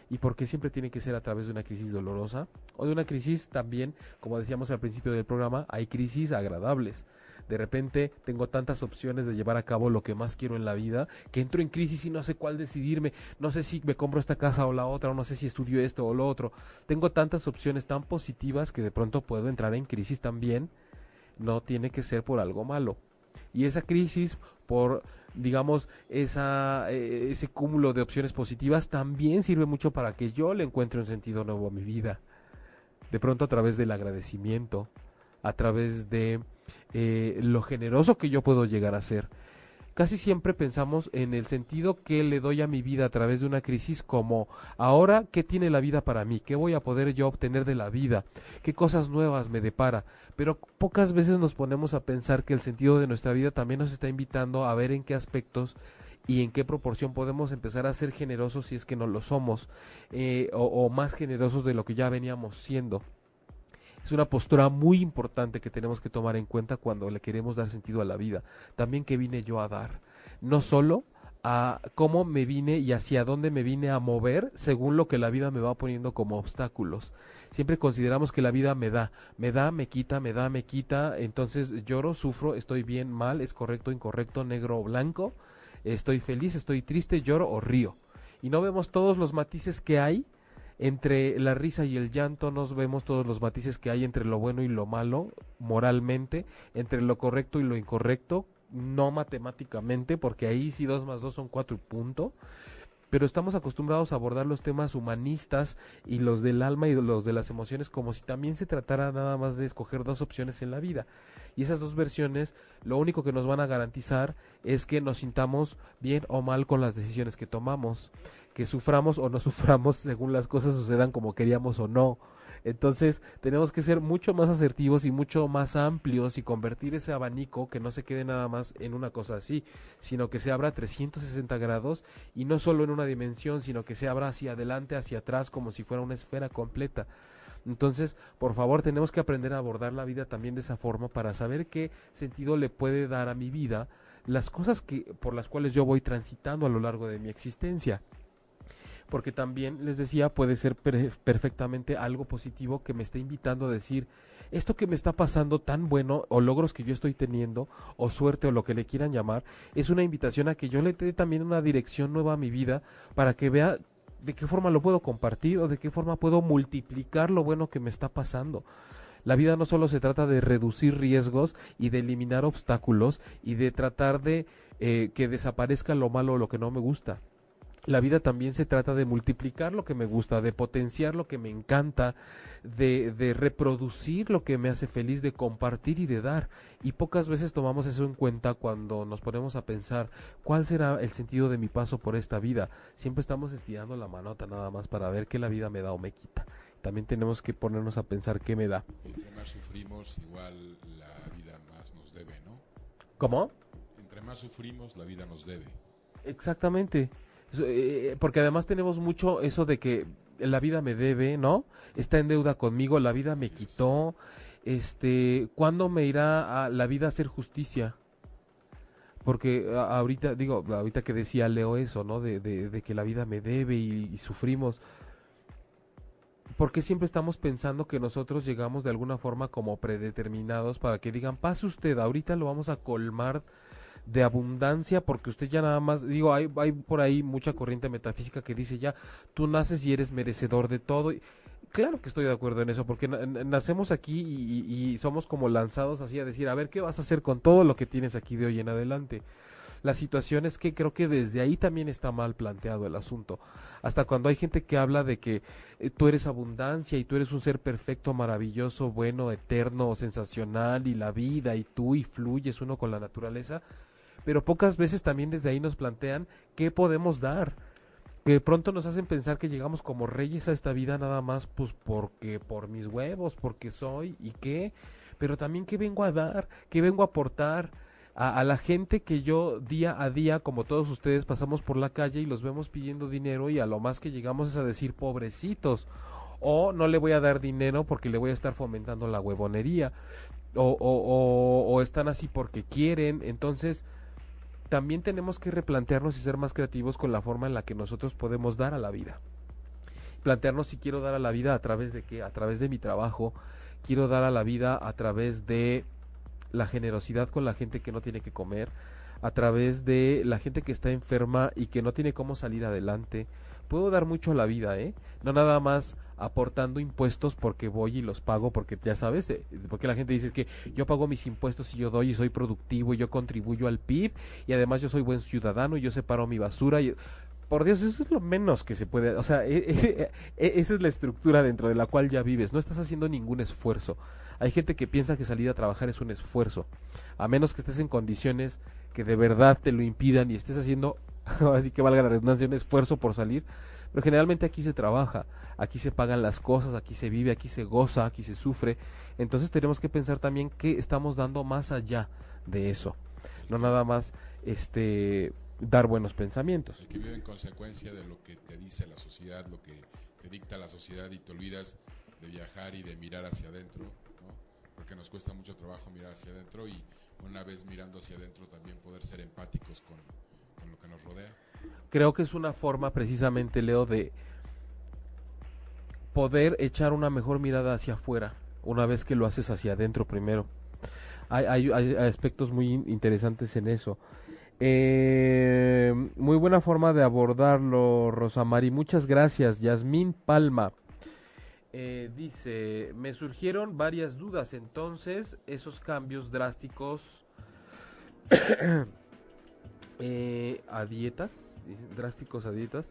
Y porque siempre tiene que ser a través de una crisis dolorosa o de una crisis también, como decíamos al principio del programa, hay crisis agradables. De repente tengo tantas opciones de llevar a cabo lo que más quiero en la vida que entro en crisis y no sé cuál decidirme. No sé si me compro esta casa o la otra, o no sé si estudio esto o lo otro. Tengo tantas opciones tan positivas que de pronto puedo entrar en crisis también. No tiene que ser por algo malo Y esa crisis, por digamos, esa, eh, ese cúmulo de opciones positivas también sirve mucho para que yo le encuentre un sentido nuevo a mi vida. De pronto a través del agradecimiento, a través de eh, lo generoso que yo puedo llegar a ser casi siempre pensamos en el sentido que le doy a mi vida a través de una crisis como ahora qué tiene la vida para mí, qué voy a poder yo obtener de la vida, qué cosas nuevas me depara, pero pocas veces nos ponemos a pensar que el sentido de nuestra vida también nos está invitando a ver en qué aspectos y en qué proporción podemos empezar a ser generosos si es que no lo somos eh, o, o más generosos de lo que ya veníamos siendo. Es una postura muy importante que tenemos que tomar en cuenta cuando le queremos dar sentido a la vida. También que vine yo a dar. No solo a cómo me vine y hacia dónde me vine a mover según lo que la vida me va poniendo como obstáculos. Siempre consideramos que la vida me da, me da, me quita, me da, me quita, entonces lloro, sufro, estoy bien, mal, es correcto, incorrecto, negro o blanco, estoy feliz, estoy triste, lloro o río. Y no vemos todos los matices que hay entre la risa y el llanto nos vemos todos los matices que hay entre lo bueno y lo malo moralmente, entre lo correcto y lo incorrecto, no matemáticamente, porque ahí sí dos más dos son cuatro y punto, pero estamos acostumbrados a abordar los temas humanistas y los del alma y los de las emociones como si también se tratara nada más de escoger dos opciones en la vida. Y esas dos versiones lo único que nos van a garantizar es que nos sintamos bien o mal con las decisiones que tomamos que suframos o no (laughs) suframos según las cosas sucedan como queríamos o no. Entonces tenemos que ser mucho más asertivos y mucho más amplios y convertir ese abanico que no se quede nada más en una cosa así, sino que se abra 360 grados y no solo en una dimensión, sino que se abra hacia adelante, hacia atrás, como si fuera una esfera completa. Entonces, por favor, tenemos que aprender a abordar la vida también de esa forma para saber qué sentido le puede dar a mi vida las cosas que por las cuales yo voy transitando a lo largo de mi existencia porque también les decía puede ser perfectamente algo positivo que me esté invitando a decir esto que me está pasando tan bueno o logros que yo estoy teniendo o suerte o lo que le quieran llamar es una invitación a que yo le dé también una dirección nueva a mi vida para que vea de qué forma lo puedo compartir o de qué forma puedo multiplicar lo bueno que me está pasando. La vida no solo se trata de reducir riesgos y de eliminar obstáculos y de tratar de eh, que desaparezca lo malo o lo que no me gusta la vida también se trata de multiplicar lo que me gusta, de potenciar lo que me encanta, de, de, reproducir lo que me hace feliz, de compartir y de dar. Y pocas veces tomamos eso en cuenta cuando nos ponemos a pensar cuál será el sentido de mi paso por esta vida. Siempre estamos estirando la manota nada más para ver qué la vida me da o me quita. También tenemos que ponernos a pensar qué me da. Entre más sufrimos, igual la vida más nos debe, ¿no? ¿Cómo? Entre más sufrimos, la vida nos debe. Exactamente. Eh, porque además tenemos mucho eso de que la vida me debe, ¿no? Está en deuda conmigo, la vida me quitó. Este, ¿cuándo me irá a la vida a hacer justicia? Porque ahorita, digo, ahorita que decía Leo eso, ¿no? De, de, que la vida me debe y, y sufrimos. Porque siempre estamos pensando que nosotros llegamos de alguna forma como predeterminados para que digan, pase usted, ahorita lo vamos a colmar de abundancia, porque usted ya nada más, digo, hay, hay por ahí mucha corriente metafísica que dice ya, tú naces y eres merecedor de todo. Y, claro que estoy de acuerdo en eso, porque nacemos aquí y, somos como lanzados así a decir, a ver qué vas a hacer con todo lo que tienes aquí de hoy en adelante. La situación es que creo que desde ahí también está mal planteado el asunto. Hasta cuando hay gente que habla de que eh, tú eres abundancia y tú eres un ser perfecto, maravilloso, bueno, eterno, sensacional y la vida y tú y fluyes uno con la naturaleza, pero pocas veces también desde ahí nos plantean qué podemos dar. Que pronto nos hacen pensar que llegamos como reyes a esta vida nada más pues porque por mis huevos, porque soy y qué, pero también qué vengo a dar, qué vengo a aportar a, a, la gente que yo día a día, como todos ustedes, pasamos por la calle y los vemos pidiendo dinero y a lo más que llegamos es a decir pobrecitos. O no le voy a dar dinero porque le voy a estar fomentando la huevonería. O, o, o, o están así porque quieren. Entonces, también tenemos que replantearnos y ser más creativos con la forma en la que nosotros podemos dar a la vida. Plantearnos si quiero dar a la vida a través de qué, a través de mi trabajo, quiero dar a la vida a través de la generosidad con la gente que no tiene que comer, a través de la gente que está enferma y que no tiene cómo salir adelante. Puedo dar mucho a la vida, ¿eh? No nada más aportando impuestos porque voy y los pago porque ya sabes, eh, porque la gente dice que yo pago mis impuestos y yo doy y soy productivo y yo contribuyo al PIB y además yo soy buen ciudadano y yo separo mi basura y por Dios, eso es lo menos que se puede, o sea, e, e, e, esa es la estructura dentro de la cual ya vives, no estás haciendo ningún esfuerzo. Hay gente que piensa que salir a trabajar es un esfuerzo, a menos que estés en condiciones que de verdad te lo impidan y estés haciendo, (laughs) así que valga la redundancia, un esfuerzo por salir, pero generalmente aquí se trabaja, aquí se pagan las cosas, aquí se vive, aquí se goza, aquí se sufre, entonces tenemos que pensar también que estamos dando más allá de eso, no nada más este dar buenos pensamientos. El que vive en consecuencia de lo que te dice la sociedad, lo que te dicta la sociedad y te olvidas de viajar y de mirar hacia adentro, ¿no? porque nos cuesta mucho trabajo mirar hacia adentro y una vez mirando hacia adentro también poder ser empáticos con, con lo que nos rodea. Creo que es una forma precisamente, Leo, de poder echar una mejor mirada hacia afuera, una vez que lo haces hacia adentro primero. Hay, hay, hay aspectos muy interesantes en eso. Eh, muy buena forma de abordarlo, Rosamari. Muchas gracias, Yasmín Palma. Eh, dice, me surgieron varias dudas, entonces esos cambios drásticos (coughs) eh, a dietas, drásticos a dietas,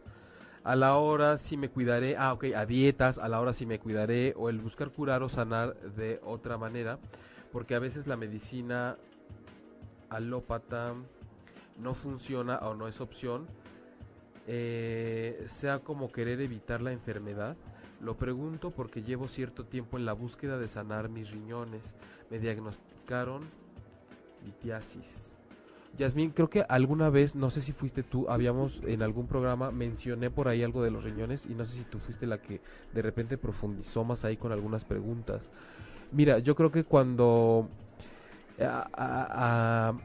a la hora si me cuidaré, ah ok, a dietas, a la hora si me cuidaré, o el buscar curar o sanar de otra manera, porque a veces la medicina alópata no funciona o no es opción, eh, sea como querer evitar la enfermedad. Lo pregunto porque llevo cierto tiempo en la búsqueda de sanar mis riñones. Me diagnosticaron litiasis. Yasmín, creo que alguna vez, no sé si fuiste tú, habíamos en algún programa, mencioné por ahí algo de los riñones y no sé si tú fuiste la que de repente profundizó más ahí con algunas preguntas. Mira, yo creo que cuando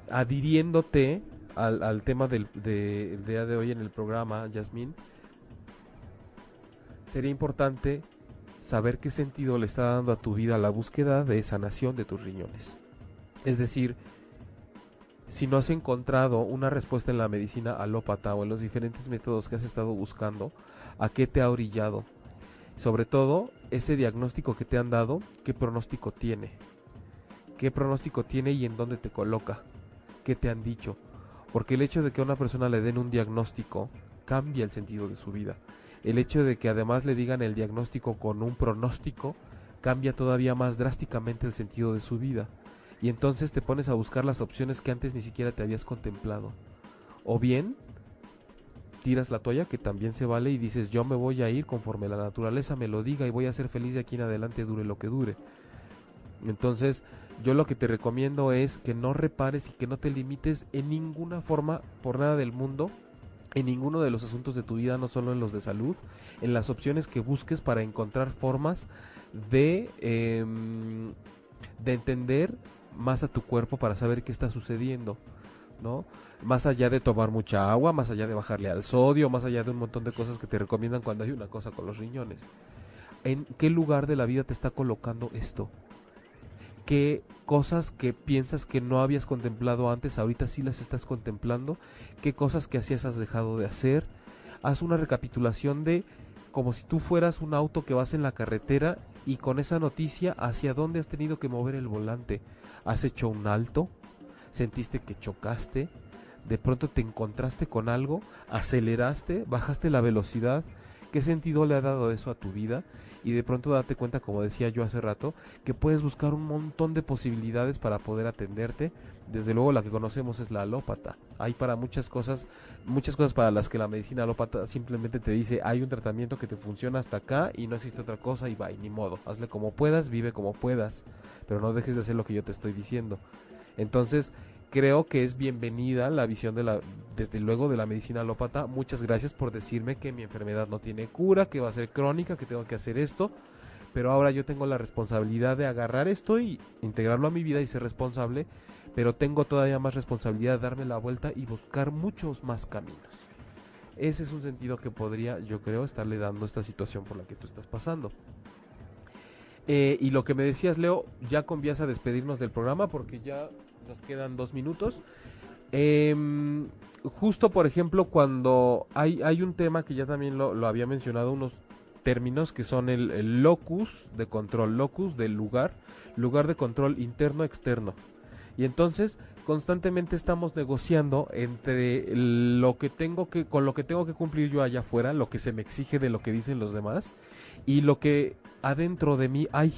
adhiriéndote al, tema del de, día de hoy en el programa, Yasmín, sería importante saber qué sentido le está dando a tu vida la búsqueda de sanación de tus riñones. Es decir, si no has encontrado una respuesta en la medicina alópata o en los diferentes métodos que has estado buscando, ¿a qué te ha orillado? Sobre todo, ese diagnóstico que te han dado, ¿qué pronóstico tiene? ¿Qué pronóstico tiene y en dónde te coloca? ¿Qué te han dicho? Porque el hecho de que a una persona le den un diagnóstico cambia el sentido de su vida. El hecho de que además le digan el diagnóstico con un pronóstico cambia todavía más drásticamente el sentido de su vida. Y entonces te pones a buscar las opciones que antes ni siquiera te habías contemplado. O bien tiras la toalla, que también se vale, y dices yo me voy a ir conforme la naturaleza me lo diga y voy a ser feliz de aquí en adelante dure lo que dure. Entonces, yo lo que te recomiendo es que no repares y que no te limites en ninguna forma por nada del mundo en ninguno de los asuntos de tu vida, no solo en los de salud, en las opciones que busques para encontrar formas de, em, de entender más a tu cuerpo para saber qué está sucediendo, ¿no? Más allá de tomar mucha agua, más allá de bajarle al sodio, más allá de un montón de cosas que te recomiendan cuando hay una cosa con los riñones. ¿En qué lugar de la vida te está colocando esto? qué cosas que piensas que no habías contemplado antes, ahorita sí las estás contemplando, qué cosas que hacías has dejado de hacer. Haz una recapitulación de como si tú fueras un auto que vas en la carretera y con esa noticia hacia dónde has tenido que mover el volante. ¿Has hecho un alto? ¿Sentiste que chocaste? ¿De pronto te encontraste con algo? ¿Aceleraste? ¿Bajaste la velocidad? ¿Qué sentido le ha dado eso a tu vida? Y de pronto date cuenta, como decía yo hace rato, que puedes buscar un montón de posibilidades para poder atenderte. Desde luego la que conocemos es la alópata. Hay para muchas cosas, muchas cosas para las que la medicina alópata simplemente te dice, hay un tratamiento que te funciona hasta acá y no existe otra cosa y va, y ni modo. Hazle como puedas, vive como puedas, pero no dejes de hacer lo que yo te estoy diciendo. Entonces, creo que es bienvenida la visión de la, desde luego, de la medicina alópata. Muchas gracias por decirme que mi enfermedad no tiene cura, que va a ser crónica, que tengo que hacer esto. Pero ahora yo tengo la responsabilidad de agarrar esto y integrarlo a mi vida y ser responsable. Pero tengo todavía más responsabilidad de darme la vuelta y buscar muchos más caminos. Ese es un sentido que podría, yo creo, estarle dando esta situación por la que tú estás pasando. Eh, y lo que me decías, Leo, ya convías a despedirnos del programa porque ya nos quedan dos minutos. Em, justo, por ejemplo, cuando hay, hay un tema que ya también lo, había mencionado unos términos que son el, locus de control, locus del lugar, lugar de control interno-externo. Y entonces constantemente estamos negociando entre lo que tengo que con lo que tengo que cumplir yo allá afuera, lo que se me exige de lo que dicen los demás y lo que adentro de mí hay.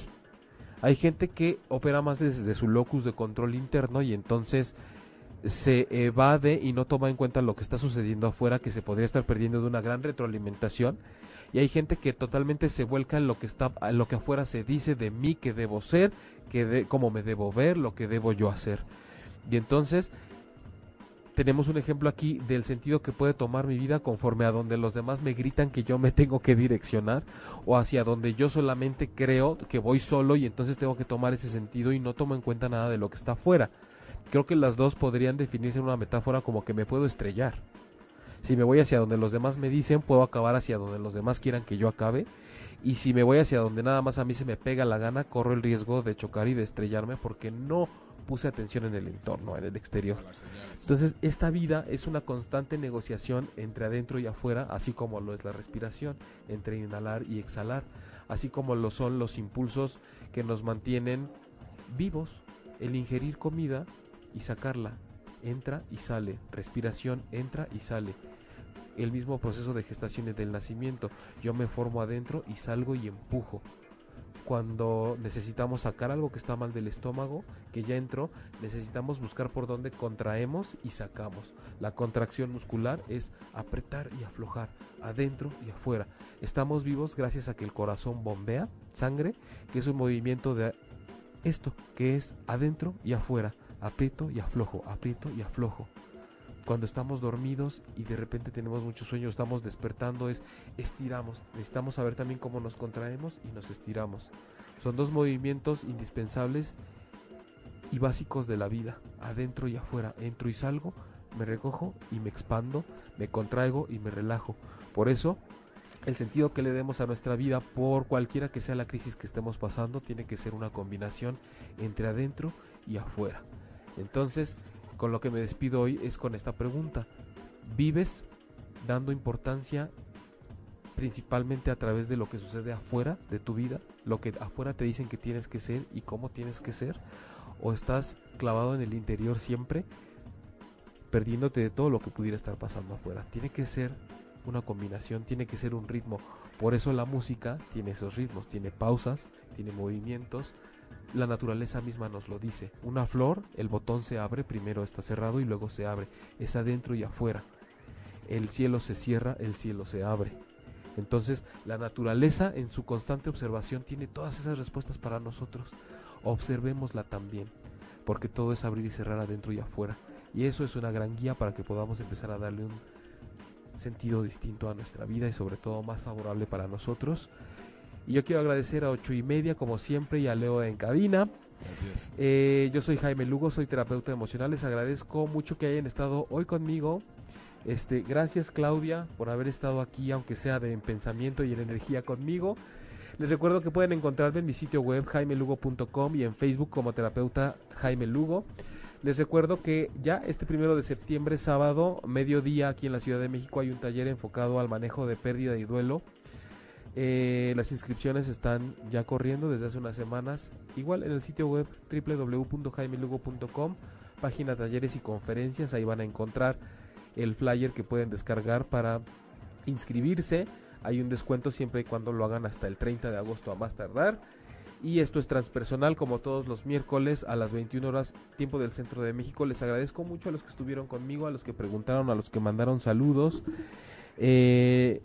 Hay gente que opera más desde su locus de control interno y entonces se evade y no toma en cuenta lo que está sucediendo afuera, que se podría estar perdiendo de una gran retroalimentación. Y hay gente que totalmente se vuelca en lo que está, en lo que afuera se dice de mí que debo ser, que de, cómo me debo ver, lo que debo yo hacer. Y entonces tenemos un ejemplo aquí del sentido que puede tomar mi vida conforme a donde los demás me gritan que yo me (laughs) tengo que direccionar o hacia donde yo solamente creo que voy solo y entonces tengo que tomar ese sentido y no tomo en cuenta nada de lo que está afuera. Creo que las dos podrían definirse en una metáfora como que me puedo estrellar. Si me voy hacia donde los demás me dicen, puedo acabar hacia donde los demás quieran que yo acabe. Y si me voy hacia donde nada más a mí se me pega la gana, corro el riesgo de chocar y de estrellarme porque no puse atención en el entorno, en el exterior. Entonces, esta vida es una constante negociación entre adentro y afuera, así como lo es la respiración, entre inhalar y exhalar, así como lo son los impulsos que nos mantienen vivos, el ingerir comida y sacarla, entra y sale, respiración entra y sale. El mismo proceso de gestación del nacimiento. Yo me formo adentro y salgo y empujo cuando necesitamos sacar algo que está mal del estómago, que ya entró, necesitamos buscar por dónde contraemos y sacamos. La contracción muscular es apretar y aflojar, adentro y afuera. Estamos vivos gracias a que el corazón bombea sangre, que es un movimiento de esto, que es adentro y afuera, aprieto y aflojo, aprieto y aflojo cuando estamos dormidos y de repente tenemos mucho sueño, estamos despertando, es estiramos. Necesitamos saber también cómo nos contraemos y nos estiramos. Son dos movimientos indispensables y básicos de la vida, adentro y afuera. Entro y salgo, me recojo y me expando, me contraigo y me relajo. Por eso, el sentido que le demos a nuestra vida, por cualquiera que sea la crisis que estemos pasando, tiene que ser una combinación entre adentro y afuera. Entonces, con lo que me despido hoy es con esta pregunta. ¿Vives dando importancia principalmente a través de lo que sucede afuera de tu vida? Lo que afuera te dicen que tienes que ser y cómo tienes que ser? ¿O estás clavado en el interior siempre perdiéndote de todo lo que pudiera estar pasando afuera? Tiene que ser una combinación, tiene que ser un ritmo. Por eso la música tiene esos ritmos, tiene pausas, tiene movimientos, la naturaleza misma nos lo dice. Una flor, el botón se abre, primero está cerrado y luego se abre. Es adentro y afuera. El cielo se cierra, el cielo se abre. Entonces, la naturaleza en su constante observación tiene todas esas respuestas para nosotros. Observémosla también, porque todo es abrir y cerrar adentro y afuera. Y eso es una gran guía para que podamos empezar a darle un sentido distinto a nuestra vida y sobre todo más favorable para nosotros. Y yo quiero agradecer a ocho y media, como siempre, y a Leo en cabina. Gracias. Eh, yo soy Jaime Lugo, soy terapeuta emocional. Les agradezco mucho que hayan estado hoy conmigo. Este, gracias Claudia por haber estado aquí, aunque sea de en pensamiento y en energía conmigo. Les recuerdo que pueden encontrarme en mi sitio web jaimelugo.com y en Facebook como terapeuta Jaime Lugo. Les recuerdo que ya este primero de septiembre, sábado, mediodía, aquí en la Ciudad de México, hay un taller enfocado al manejo de pérdida y duelo eh, las inscripciones están ya corriendo desde hace unas semanas. Igual en el sitio web www.jaimelugo.com, página talleres y conferencias, ahí van a encontrar el flyer que pueden descargar para inscribirse. Hay un descuento siempre y cuando lo hagan hasta el 30 de agosto a más tardar. Y esto es transpersonal como todos los miércoles a las 21 horas tiempo del centro de México. Les agradezco mucho a los que estuvieron conmigo, a los que preguntaron, a los que mandaron saludos. Eh,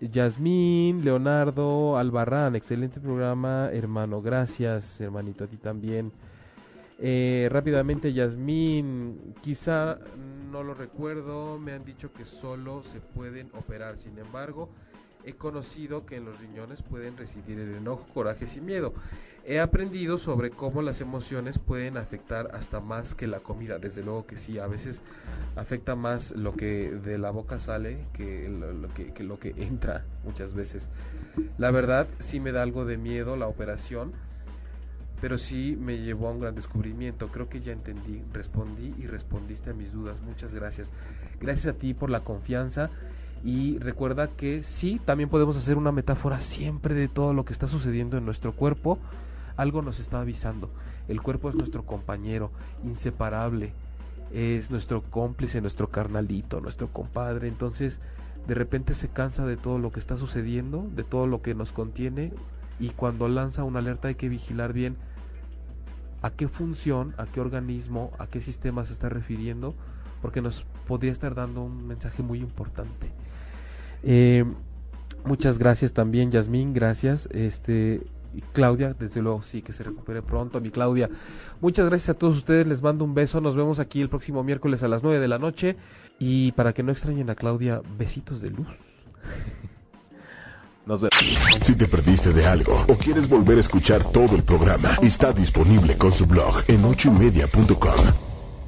Yasmín, Leonardo, Albarrán, excelente programa, hermano, gracias, hermanito, a ti también. Eh, rápidamente, Yasmín, quizá no lo recuerdo, me han dicho que solo se pueden operar, sin embargo, he conocido que en los riñones pueden residir el enojo, coraje y miedo. He aprendido sobre cómo las emociones pueden afectar hasta más que la comida. Desde luego que sí, a veces afecta más lo que de la boca sale que lo, que, que (laughs) entra muchas veces. La verdad sí me da algo de miedo la operación, pero sí me llevó a un gran descubrimiento. Creo que ya entendí, respondí y respondiste a mis dudas. Muchas gracias. Gracias a ti por la confianza Y recuerda que sí, también podemos hacer una metáfora siempre de todo lo que está sucediendo en nuestro cuerpo. Algo nos está avisando. El cuerpo es nuestro compañero, inseparable. Es nuestro cómplice, nuestro carnalito, nuestro compadre. Entonces, de repente se cansa de todo lo que está sucediendo, de todo lo que nos contiene. Y cuando lanza una alerta hay que vigilar bien a qué función, a qué organismo, a qué sistema se está refiriendo, porque nos podría estar dando un mensaje muy importante. Eh, muchas gracias también, Yasmín, gracias. Este, Claudia, desde luego sí, que se recupere pronto, mi Claudia. Muchas gracias a todos ustedes, les mando un beso, nos vemos aquí el próximo miércoles a las 9 de la noche y para que no extrañen a Claudia, besitos de luz. (laughs) Nos vemos. Si te perdiste de algo o quieres volver a escuchar todo el programa, está disponible con su blog en ochoymedia.com.